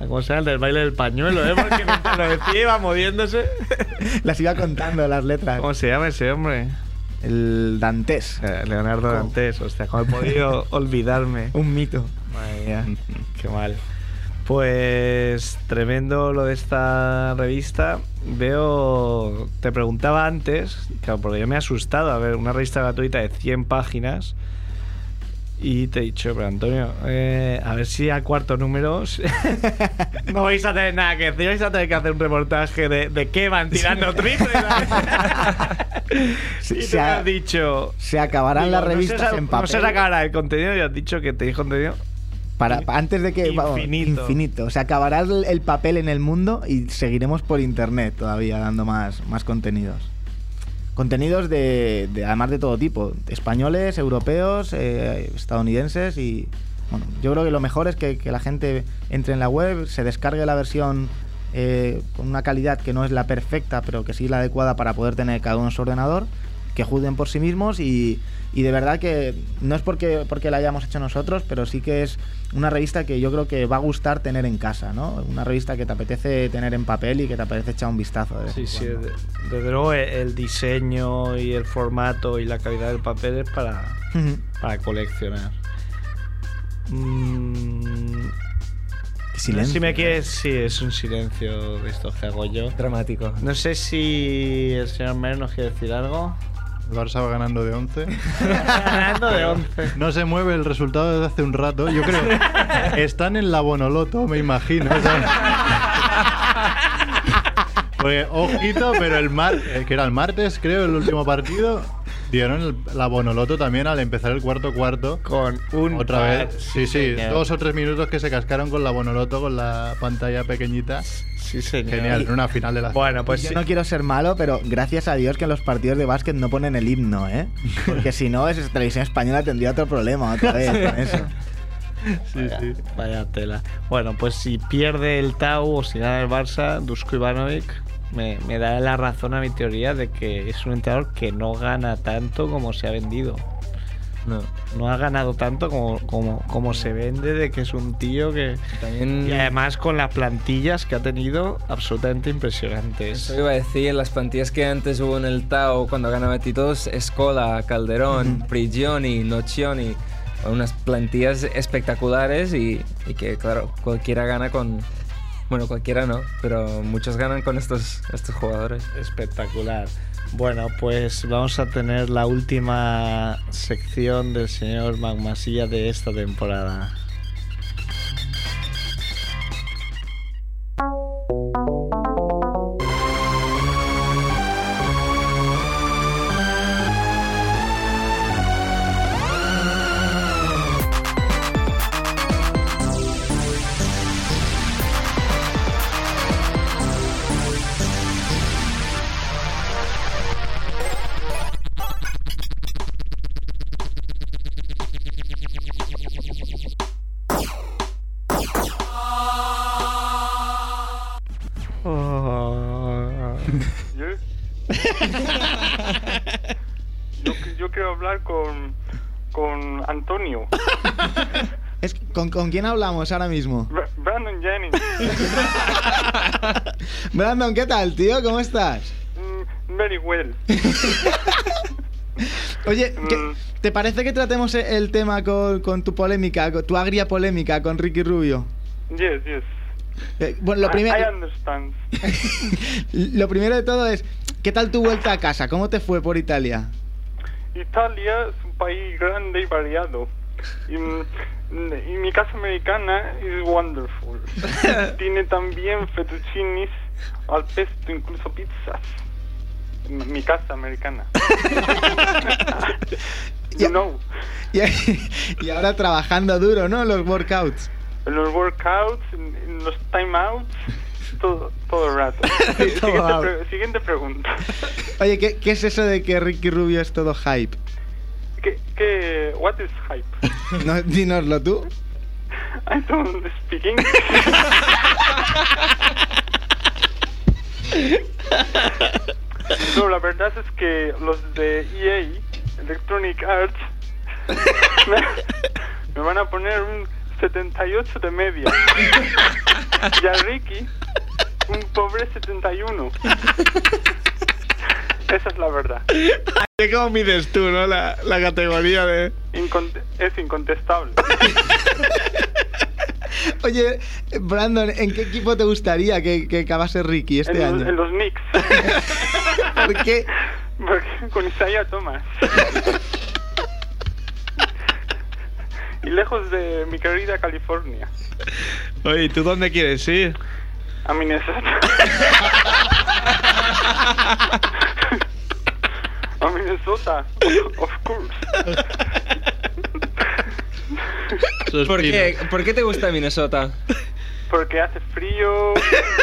¿Cómo se llama? El del baile del pañuelo, ¿eh? Porque mientras lo decía iba moviéndose. Las iba contando las letras. ¿Cómo se llama ese hombre? El Dantes. Eh, Leonardo Dantes. Hostia, ¿cómo he podido olvidarme? Un mito. Madre mía, qué mal. Pues tremendo lo de esta revista. Veo, te preguntaba antes, claro, porque yo me he asustado a ver una revista gratuita de 100 páginas. Y te he dicho, pero Antonio, eh, a ver si a cuarto número no vais a tener nada que decir, vais a tener que hacer un reportaje de, de qué van tirando triples. y tú Se ha- has dicho, Se acabarán Digo, las no se revistas en No papel. se sacará el contenido y has dicho que te dijo contenido Para, pa- antes de que vamos, Infinito. infinito. O sea, acabará el, el papel en el mundo y seguiremos por internet todavía dando más, más contenidos. Contenidos de, de- además de todo tipo, españoles, europeos, eh, estadounidenses y bueno, yo creo que lo mejor es que, la gente entre en la web, se descargue la versión eh, con una calidad que no es la perfecta, pero que sí la adecuada para poder tener cada uno su ordenador, que juzguen por sí mismos y, y de verdad que no es porque, porque la hayamos hecho nosotros, pero sí que es una revista que yo creo que va a gustar tener en casa, ¿no? Una revista que te apetece tener en papel y que te apetece echar un vistazo. Sí, sí, cuando. de- desde luego el, diseño y el formato y la calidad del papel es para, para coleccionar. Mm, Qué no sé silencio. si me quieres. Sí, es un silencio de estos que hago yo. Dramático. No sé si el señor Mer nos quiere decir algo. El Barça va ganando de 11. Ganando de 11. No se mueve el resultado desde hace un rato. Yo creo. Están en la Bonoloto, me imagino. Porque, ojito, pero el mar, eh, que era el martes, creo, el último partido, dieron el- la Bonoloto también al empezar el cuarto cuarto. Con un. Otra par, vez, sí, sí, señor. dos o tres minutos que se cascaron con la Bonoloto, con la pantalla pequeñita. Sí, señor. Genial, en una final de la Bueno, pues Yo sí. no quiero ser malo, pero gracias a Dios que en los partidos de básquet no ponen el himno, ¿eh? Porque si no, esa televisión española tendría otro problema otra vez con eso. Sí, sí. Vaya tela. Bueno, pues si pierde el Tau o si gana el Barça, Dusko Ivanovic me, me da la razón a mi teoría de que es un entrenador que no gana tanto como se ha vendido. No. No ha ganado tanto como, como, como se vende de que es un tío que... También. Y además con las plantillas que ha tenido absolutamente impresionantes. Eso iba a decir, las plantillas que antes hubo en el Tao cuando ganaba títulos, Escola, Calderón, Prigioni, Nocioni, unas plantillas espectaculares y, y que, claro, cualquiera gana con... Bueno, cualquiera no, pero muchos ganan con estos, estos jugadores. Espectacular. Bueno, pues vamos a tener la última sección del señor Magmasilla de esta temporada. Antonio, Es, ¿con, ¿Con quién hablamos ahora mismo? Bra- Brandon Jennings. Brandon, ¿qué tal, tío? ¿Cómo estás? Mm, very well. Oye, ¿qué- Mm. ¿te parece que tratemos e- el tema con, con tu polémica, con tu agria polémica con Ricky Rubio? Yes, yes. Eh, bueno, lo, I- primer- I, understand. lo primero de todo es, ¿qué tal tu vuelta a casa? ¿Cómo te fue por Italia? Italia es país grande y variado. Y, mm, y mi casa americana es wonderful. Tiene también fettuccinis al pesto, incluso pizzas. Mi casa americana. You know. Y, y ahora trabajando duro, ¿no? Los workouts. Los workouts, los timeouts, todo, todo el rato. siguiente, pre- siguiente pregunta. Oye, ¿qué, qué es eso de que Ricky Rubio es todo hype? ¿Qué, qué, what is hype? No, dínoslo tú. I don't speak English. No, la verdad es que los de EA, Electronic Arts, me, me van a poner un 78 de media. Y a Ricky, un pobre 71. Esa es la verdad. ¿Cómo mides tú, no? La, la categoría de... Inconte- es incontestable. Oye, Brandon, ¿en qué equipo te gustaría que, que acabase Ricky En este los, año? en los Knicks. ¿Por qué? Porque- con Isaiah Thomas. y lejos de mi querida California. Oye, ¿y tú dónde quieres ir? A Minnesota. Minnesota, of course. ¿Por qué, ¿Por qué te gusta Minnesota? Porque hace frío,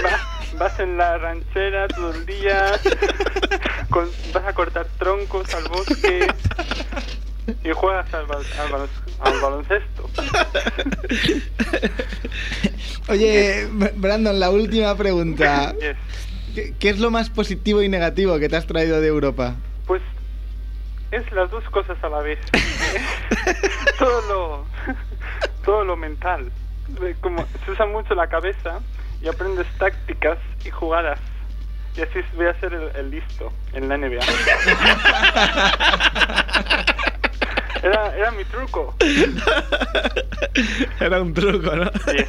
vas, vas en la ranchera todo el día, con- vas a cortar troncos al bosque y juegas al, bal- al balon- al baloncesto. Oye, Brandon, la última pregunta. Yes. ¿Qué, qué es lo más positivo y negativo que te has traído de Europa? Pues es las dos cosas a la vez. todo lo todo lo mental. De Como se usa mucho la cabeza y aprendes tácticas y jugadas. Y así voy a ser el, el listo en la NBA. Era, era mi truco. Era un truco, ¿no? Yes.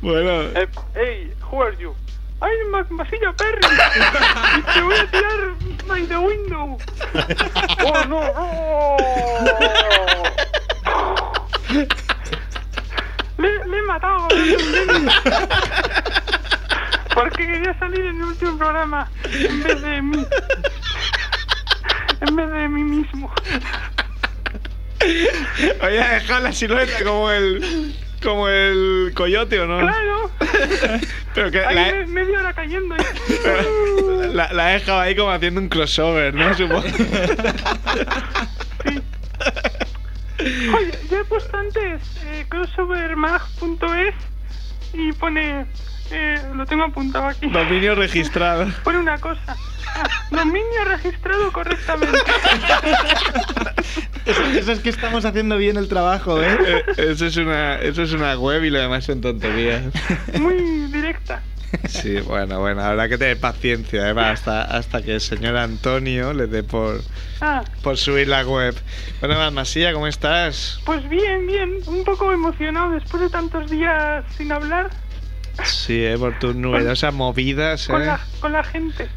Bueno, Eh, hey, who are you? I'm Mac Masilla Perry. y te voy a tirar by the window. Oh no. Oh. Le, le he matado. Porque quería salir en el último programa en vez de mí. En vez de mí mismo. oye, ha dejado la silueta como el. Como el coyote, ¿o no? Claro. Pero que Ahí la, me- media hora cayendo. la, la ha dejado ahí como haciendo un crossover, ¿no? Supongo. Oye, ya he puesto antes eh, crossovermag.es y pone, eh, lo tengo apuntado aquí, Dominio registrado. pone una cosa, ah, dominio registrado correctamente. Eso, eso es que estamos haciendo bien el trabajo, ¿eh? Eh, Eso es, una, eso es una web y lo demás son tonterías. Muy directa. Sí, bueno, bueno, habrá que tener paciencia, ¿eh? Va, hasta, hasta que el señor Antonio le dé por, Ah, por subir la web. Bueno, Masilla, ¿cómo estás? pues bien, bien, un poco emocionado después de tantos días sin hablar Sí, ¿eh? por tus numerosas movidas, ¿eh? con la, con la gente.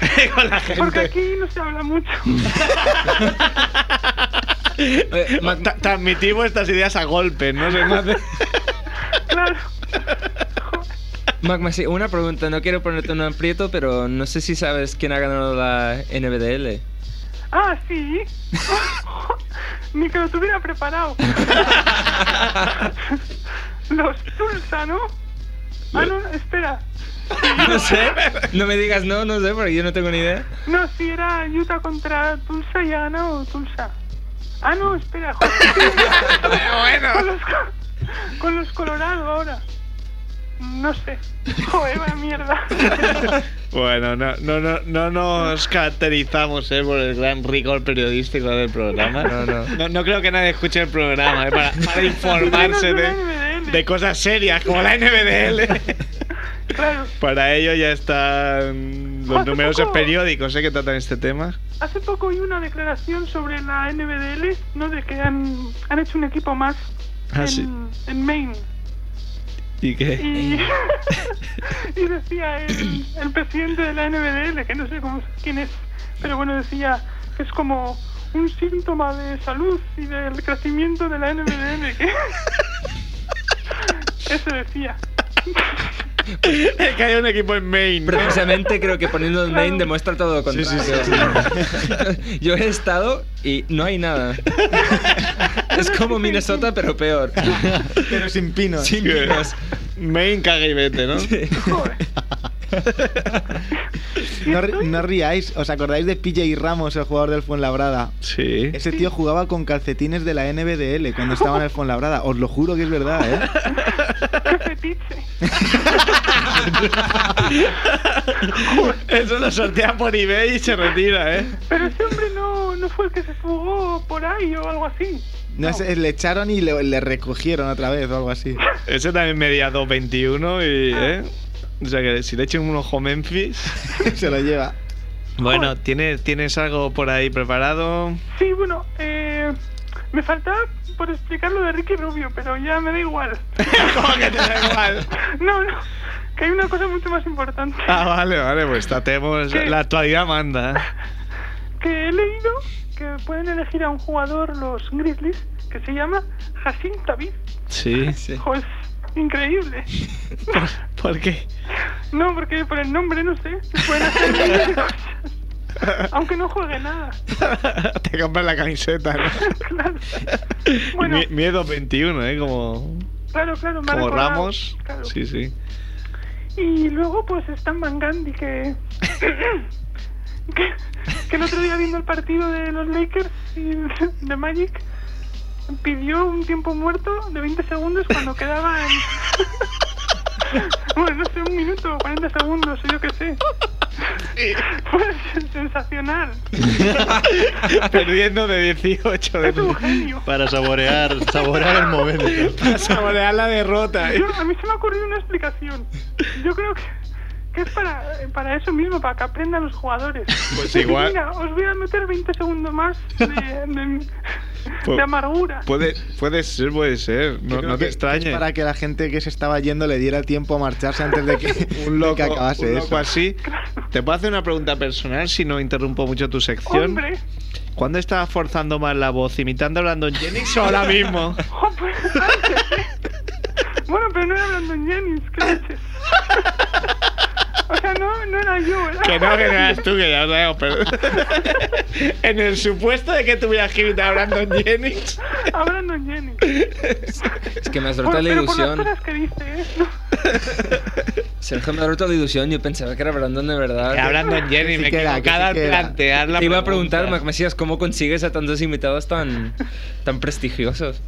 Con la Porque gente. aquí no se habla mucho. Eh, Transmitimos estas ideas a golpes, ¿no? Se me hace- Claro. Mac Masi, una pregunta, no quiero ponerte un aprieto, pero no sé si sabes quién ha ganado la NBDL. Ah, sí. Ni que lo tuviera preparado. Los Tulsa, ¿no? Ah, no, espera. No sé, no me digas no, no sé, porque yo no tengo ni idea. No, si era Utah contra Tulsa y ha ganado Tulsa. Ah, no, espera. joder. Con los, con los Colorado ahora. No sé. Joder, vaya mierda. Bueno, no, no, no, no nos caracterizamos ¿eh? por el gran rigor periodístico del programa. No, no. No, no creo que nadie escuche el programa ¿eh? para, para informarse de, de cosas serias como la NBDL. Claro. Para ello ya están los Hace numerosos poco- periódicos ¿eh? que tratan este tema. Hace poco oí una declaración sobre la NBDL, ¿no? De que han, han hecho un equipo más Ah, en, sí. en Maine. ¿Y qué? Y, y decía el, el presidente de la NBDL, que no sé cómo, quién es, pero bueno, decía que es como un síntoma de salud y del crecimiento de la NBDL. Que Eso decía. que hay un equipo en Maine. Precisamente creo que poniendo el main Claro. demuestra todo lo Sí, sí, contrario. Yo he estado y no hay nada. Es como Minnesota, pero peor. Pero sin pinos. Sin pinos. Maine caga y vete, ¿no? Joder. No, no riáis, ¿os acordáis de PJ Ramos, el jugador del Fuenlabrada? Sí. Ese tío jugaba con calcetines de la NBDL cuando estaba en el Fuenlabrada. Os lo juro que es verdad, ¿eh? Eso lo sortea por eBay y se retira, ¿eh? Pero ese hombre no, no fue el que se fugó por ahí o algo así. No sé, le echaron y le, le recogieron otra vez o algo así. Ese también medía 2.21 y, ¿eh? O sea que si le echen un ojo Memphis... Se lo lleva. Bueno, ¿tienes, ¿tienes algo por ahí preparado? Sí, bueno, eh, me faltaba por explicar lo de Ricky Rubio, pero ya me da igual. ¿Cómo que te da igual? No, no, que hay una cosa mucho más importante. Ah, vale, vale, pues tratemos... ¿Qué? La actualidad manda. Que he leído que pueden elegir a un jugador los Grizzlies que se llama Hassim David. Sí. Pues increíble. ¿Por qué? No, porque por el nombre no sé. se Pueden hacer miles de cosas. Aunque no juegue nada. Te compras la camiseta, ¿no? Claro. Bueno, Mi- Miedo 21, ¿eh? Como, claro, claro, como recordado, Ramos. claro. Sí, sí. Y luego pues está Van Gandhi que, que que el otro día viendo el partido de los Lakers y de Magic pidió un tiempo muerto de 20 segundos cuando quedaban bueno no sé un minuto o 40 segundos o yo qué sé pues sensacional Perdiendo de 18 de es un genio Para saborear, saborear el momento. Para saborear la derrota. ¿eh? Yo- a mí se me ha ocurrido una explicación yo creo que que es para, para eso mismo, para que aprendan los jugadores. Pues igual- Mira, os voy a meter 20 segundos más de, de- de amargura. Puede, puede ser, puede ser. No, no te extrañes. para que la gente que se estaba yendo le diera tiempo a marcharse antes de que, un de loco, que acabase un eso. loco así. ¿Te puedo hacer una pregunta personal si no interrumpo mucho tu sección? Hombre, ¿Cuándo estabas forzando más la voz? ¿Imitando a Brandon Jennings o ahora mismo? jo, pues, antes, ¿eh? Bueno, pero no era hablando en Jennings, ¿qué? O sea, no, no era yo, ¿verdad? Que no, que no eras tú, que ya lo sabemos, pero... en el supuesto de que tuvieras que imitar a Brandon Jennings... Hablando en Jennings. Es que me has Por- roto la pero por las ilusión. cosas que dice, ¿eh? No. Sergio me ha roto la ilusión. Yo pensaba que era Brandon de verdad. Que a Brandon Jennings, me he que era, que era. plantear la Te iba a pregunta. preguntar, Mac Mesías, ¿cómo consigues a tantos invitados tan, tan prestigiosos?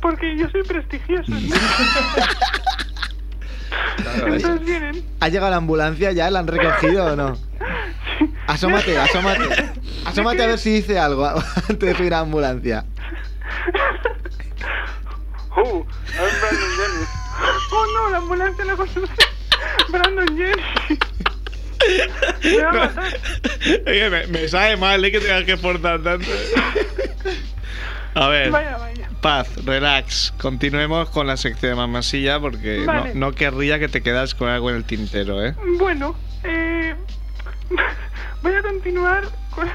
Porque yo soy prestigioso. ¿no? Claro, vienen. ¿Ha llegado la ambulancia ya? ¿La han recogido o no? Asómate, asómate. Asómate a ver si dice algo antes de subir a la ambulancia. Oh, I'm Brandon Jennings. Oh no, la ambulancia no conoce. Brandon Jennings. Me va a matar. Oye, me, me sabe mal, ¿eh? Que tengas que forzar tanto. A ver, Vaya, vaya. Paz, relax. Continuemos con la sección de Mamasilla porque Vale. no, no querría que te quedas con algo en el tintero, ¿eh? Bueno, eh, voy a continuar con,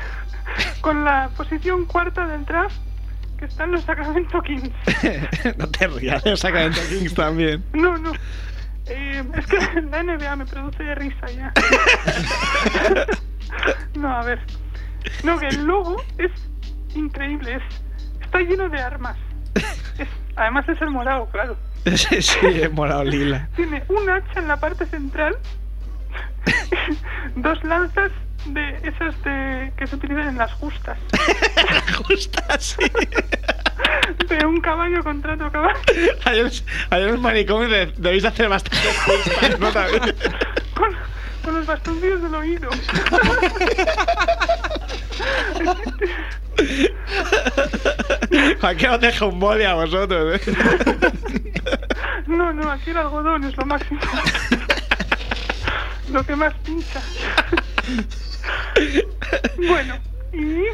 con la posición cuarta del draft, que están los Sacramento Kings. no te rías de Sacramento Kings también. No, no. Eh, es que la NBA me produce risa ya. no, a ver. No, que el logo es increíble. Es, está lleno de armas. Además es el morado, claro. sí, sí, es morado lila. Tiene un hacha en la parte central, dos lanzas de esas de, que se utilizan en las justas, Justo así. de un caballo contra otro caballo, Ayer, ayer en el manicomio de- debéis hacer bastante justas, ¿no? También. con, con los bastoncillos del oído. ¿A qué os deja un boli a vosotros, eh? No, no, aquí el algodón es lo máximo. lo que más pincha. bueno, y.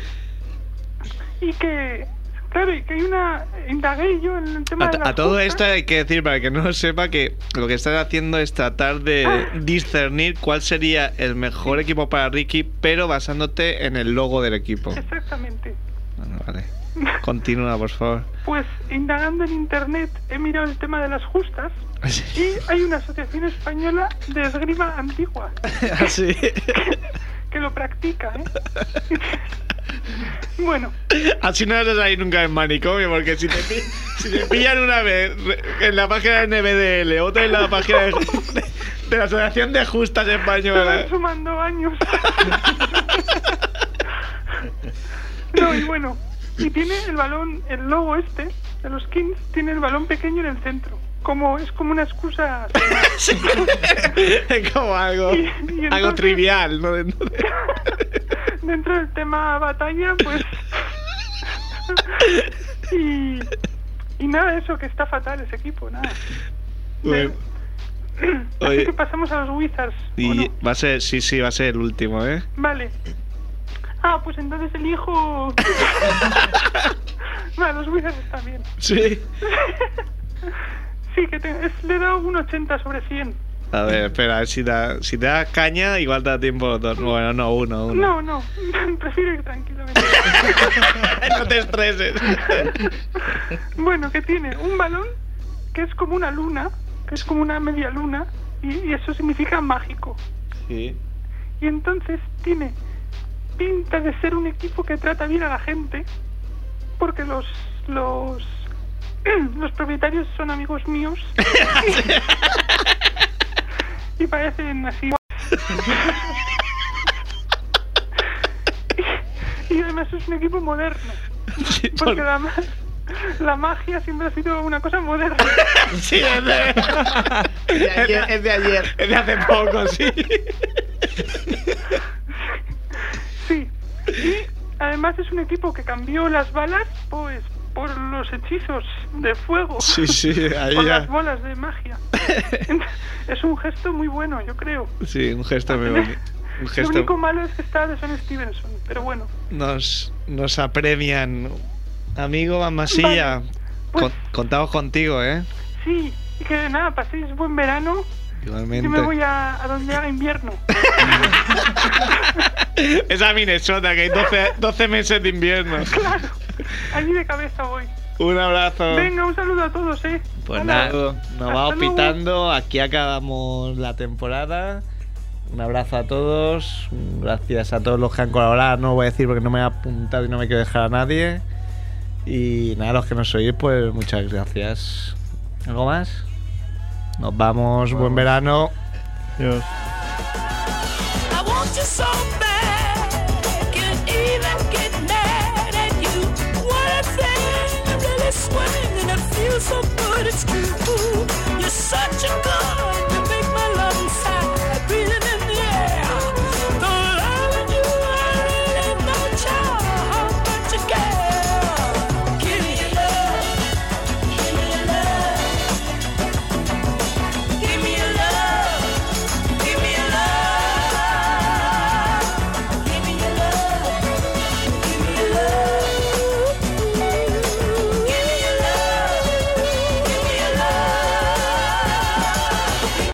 Y que. Claro, que hay una. Indagué yo en el tema A, de las a todo justas. esto hay que decir, para que no sepa, que lo que estás haciendo es tratar de discernir cuál sería el mejor equipo para Ricky, pero basándote en el logo del equipo. Exactamente. Bueno, vale. Continúa, por favor. Pues indagando en internet he mirado el tema de las justas y hay una asociación española de esgrima antigua Así. que lo practica, ¿eh? bueno, Así no eres ahí nunca en manicomio, porque si te, pi- si te pillan una vez en la página de NBDL, otra en la página de, de- de la Asociación de Justas Española. sumando años. no, y bueno, y tiene el balón, el logo este de los Kings, tiene el balón pequeño en el centro. Como, es como una excusa. Sí. Es como algo, Y- y algo trivial, ¿no? Dentro de- dentro del tema batalla, pues. y. Y nada, eso que está fatal ese equipo, nada. Bueno, Así Oye. que pasamos a los Wizards. ¿o y no? va a ser, sí, sí, va a ser el último, ¿eh? Vale. Ah, pues entonces elijo. vale, los Wizards están bien. Sí. Sí, que te- es- le he dado un 80 sobre 100. A ver, espera, si, da, si te das caña, igual te da tiempo los dos. Bueno, no, uno, uno. No, no, prefiero ir tranquilamente. no te estreses. bueno, que tiene un balón que es como una luna, que es como una media luna, y, y eso significa mágico. Sí. Y entonces tiene pinta de ser un equipo que trata bien a la gente, porque los los los propietarios son amigos míos y parecen así. y, y además es un equipo moderno, porque la, la magia siempre ha sido una cosa moderna. Sí, es de, De ayer- es de ayer. es de hace poco, sí. Sí. Y además es un equipo que cambió las balas pues por los hechizos de fuego. Sí, sí, ahí por ya. las bolas de magia. es un gesto muy bueno, yo creo. Sí, un gesto muy bonito. Un Lo gesto. único malo es que está de Son Stevenson, pero bueno. Nos, nos apremian. Amigo Van Masilla, Vale, pues- con- contamos contigo, ¿eh? Sí, y que nada, paséis buen verano. Igualmente. Yo me voy a, a donde haga invierno. Esa Minnesota, que hay 12, 12 meses de invierno. claro, allí de cabeza voy. Un abrazo. Venga, un saludo a todos, eh. Pues nada, nos Hasta vamos luego. pitando. Aquí acabamos la temporada. Un abrazo a todos. Gracias a todos los que han colaborado. No lo voy a decir porque no me he apuntado y no me quiero dejar a nadie. Y nada, los que nos oís, pues muchas gracias. ¿Algo más? Nos vamos. Buen verano. Adiós.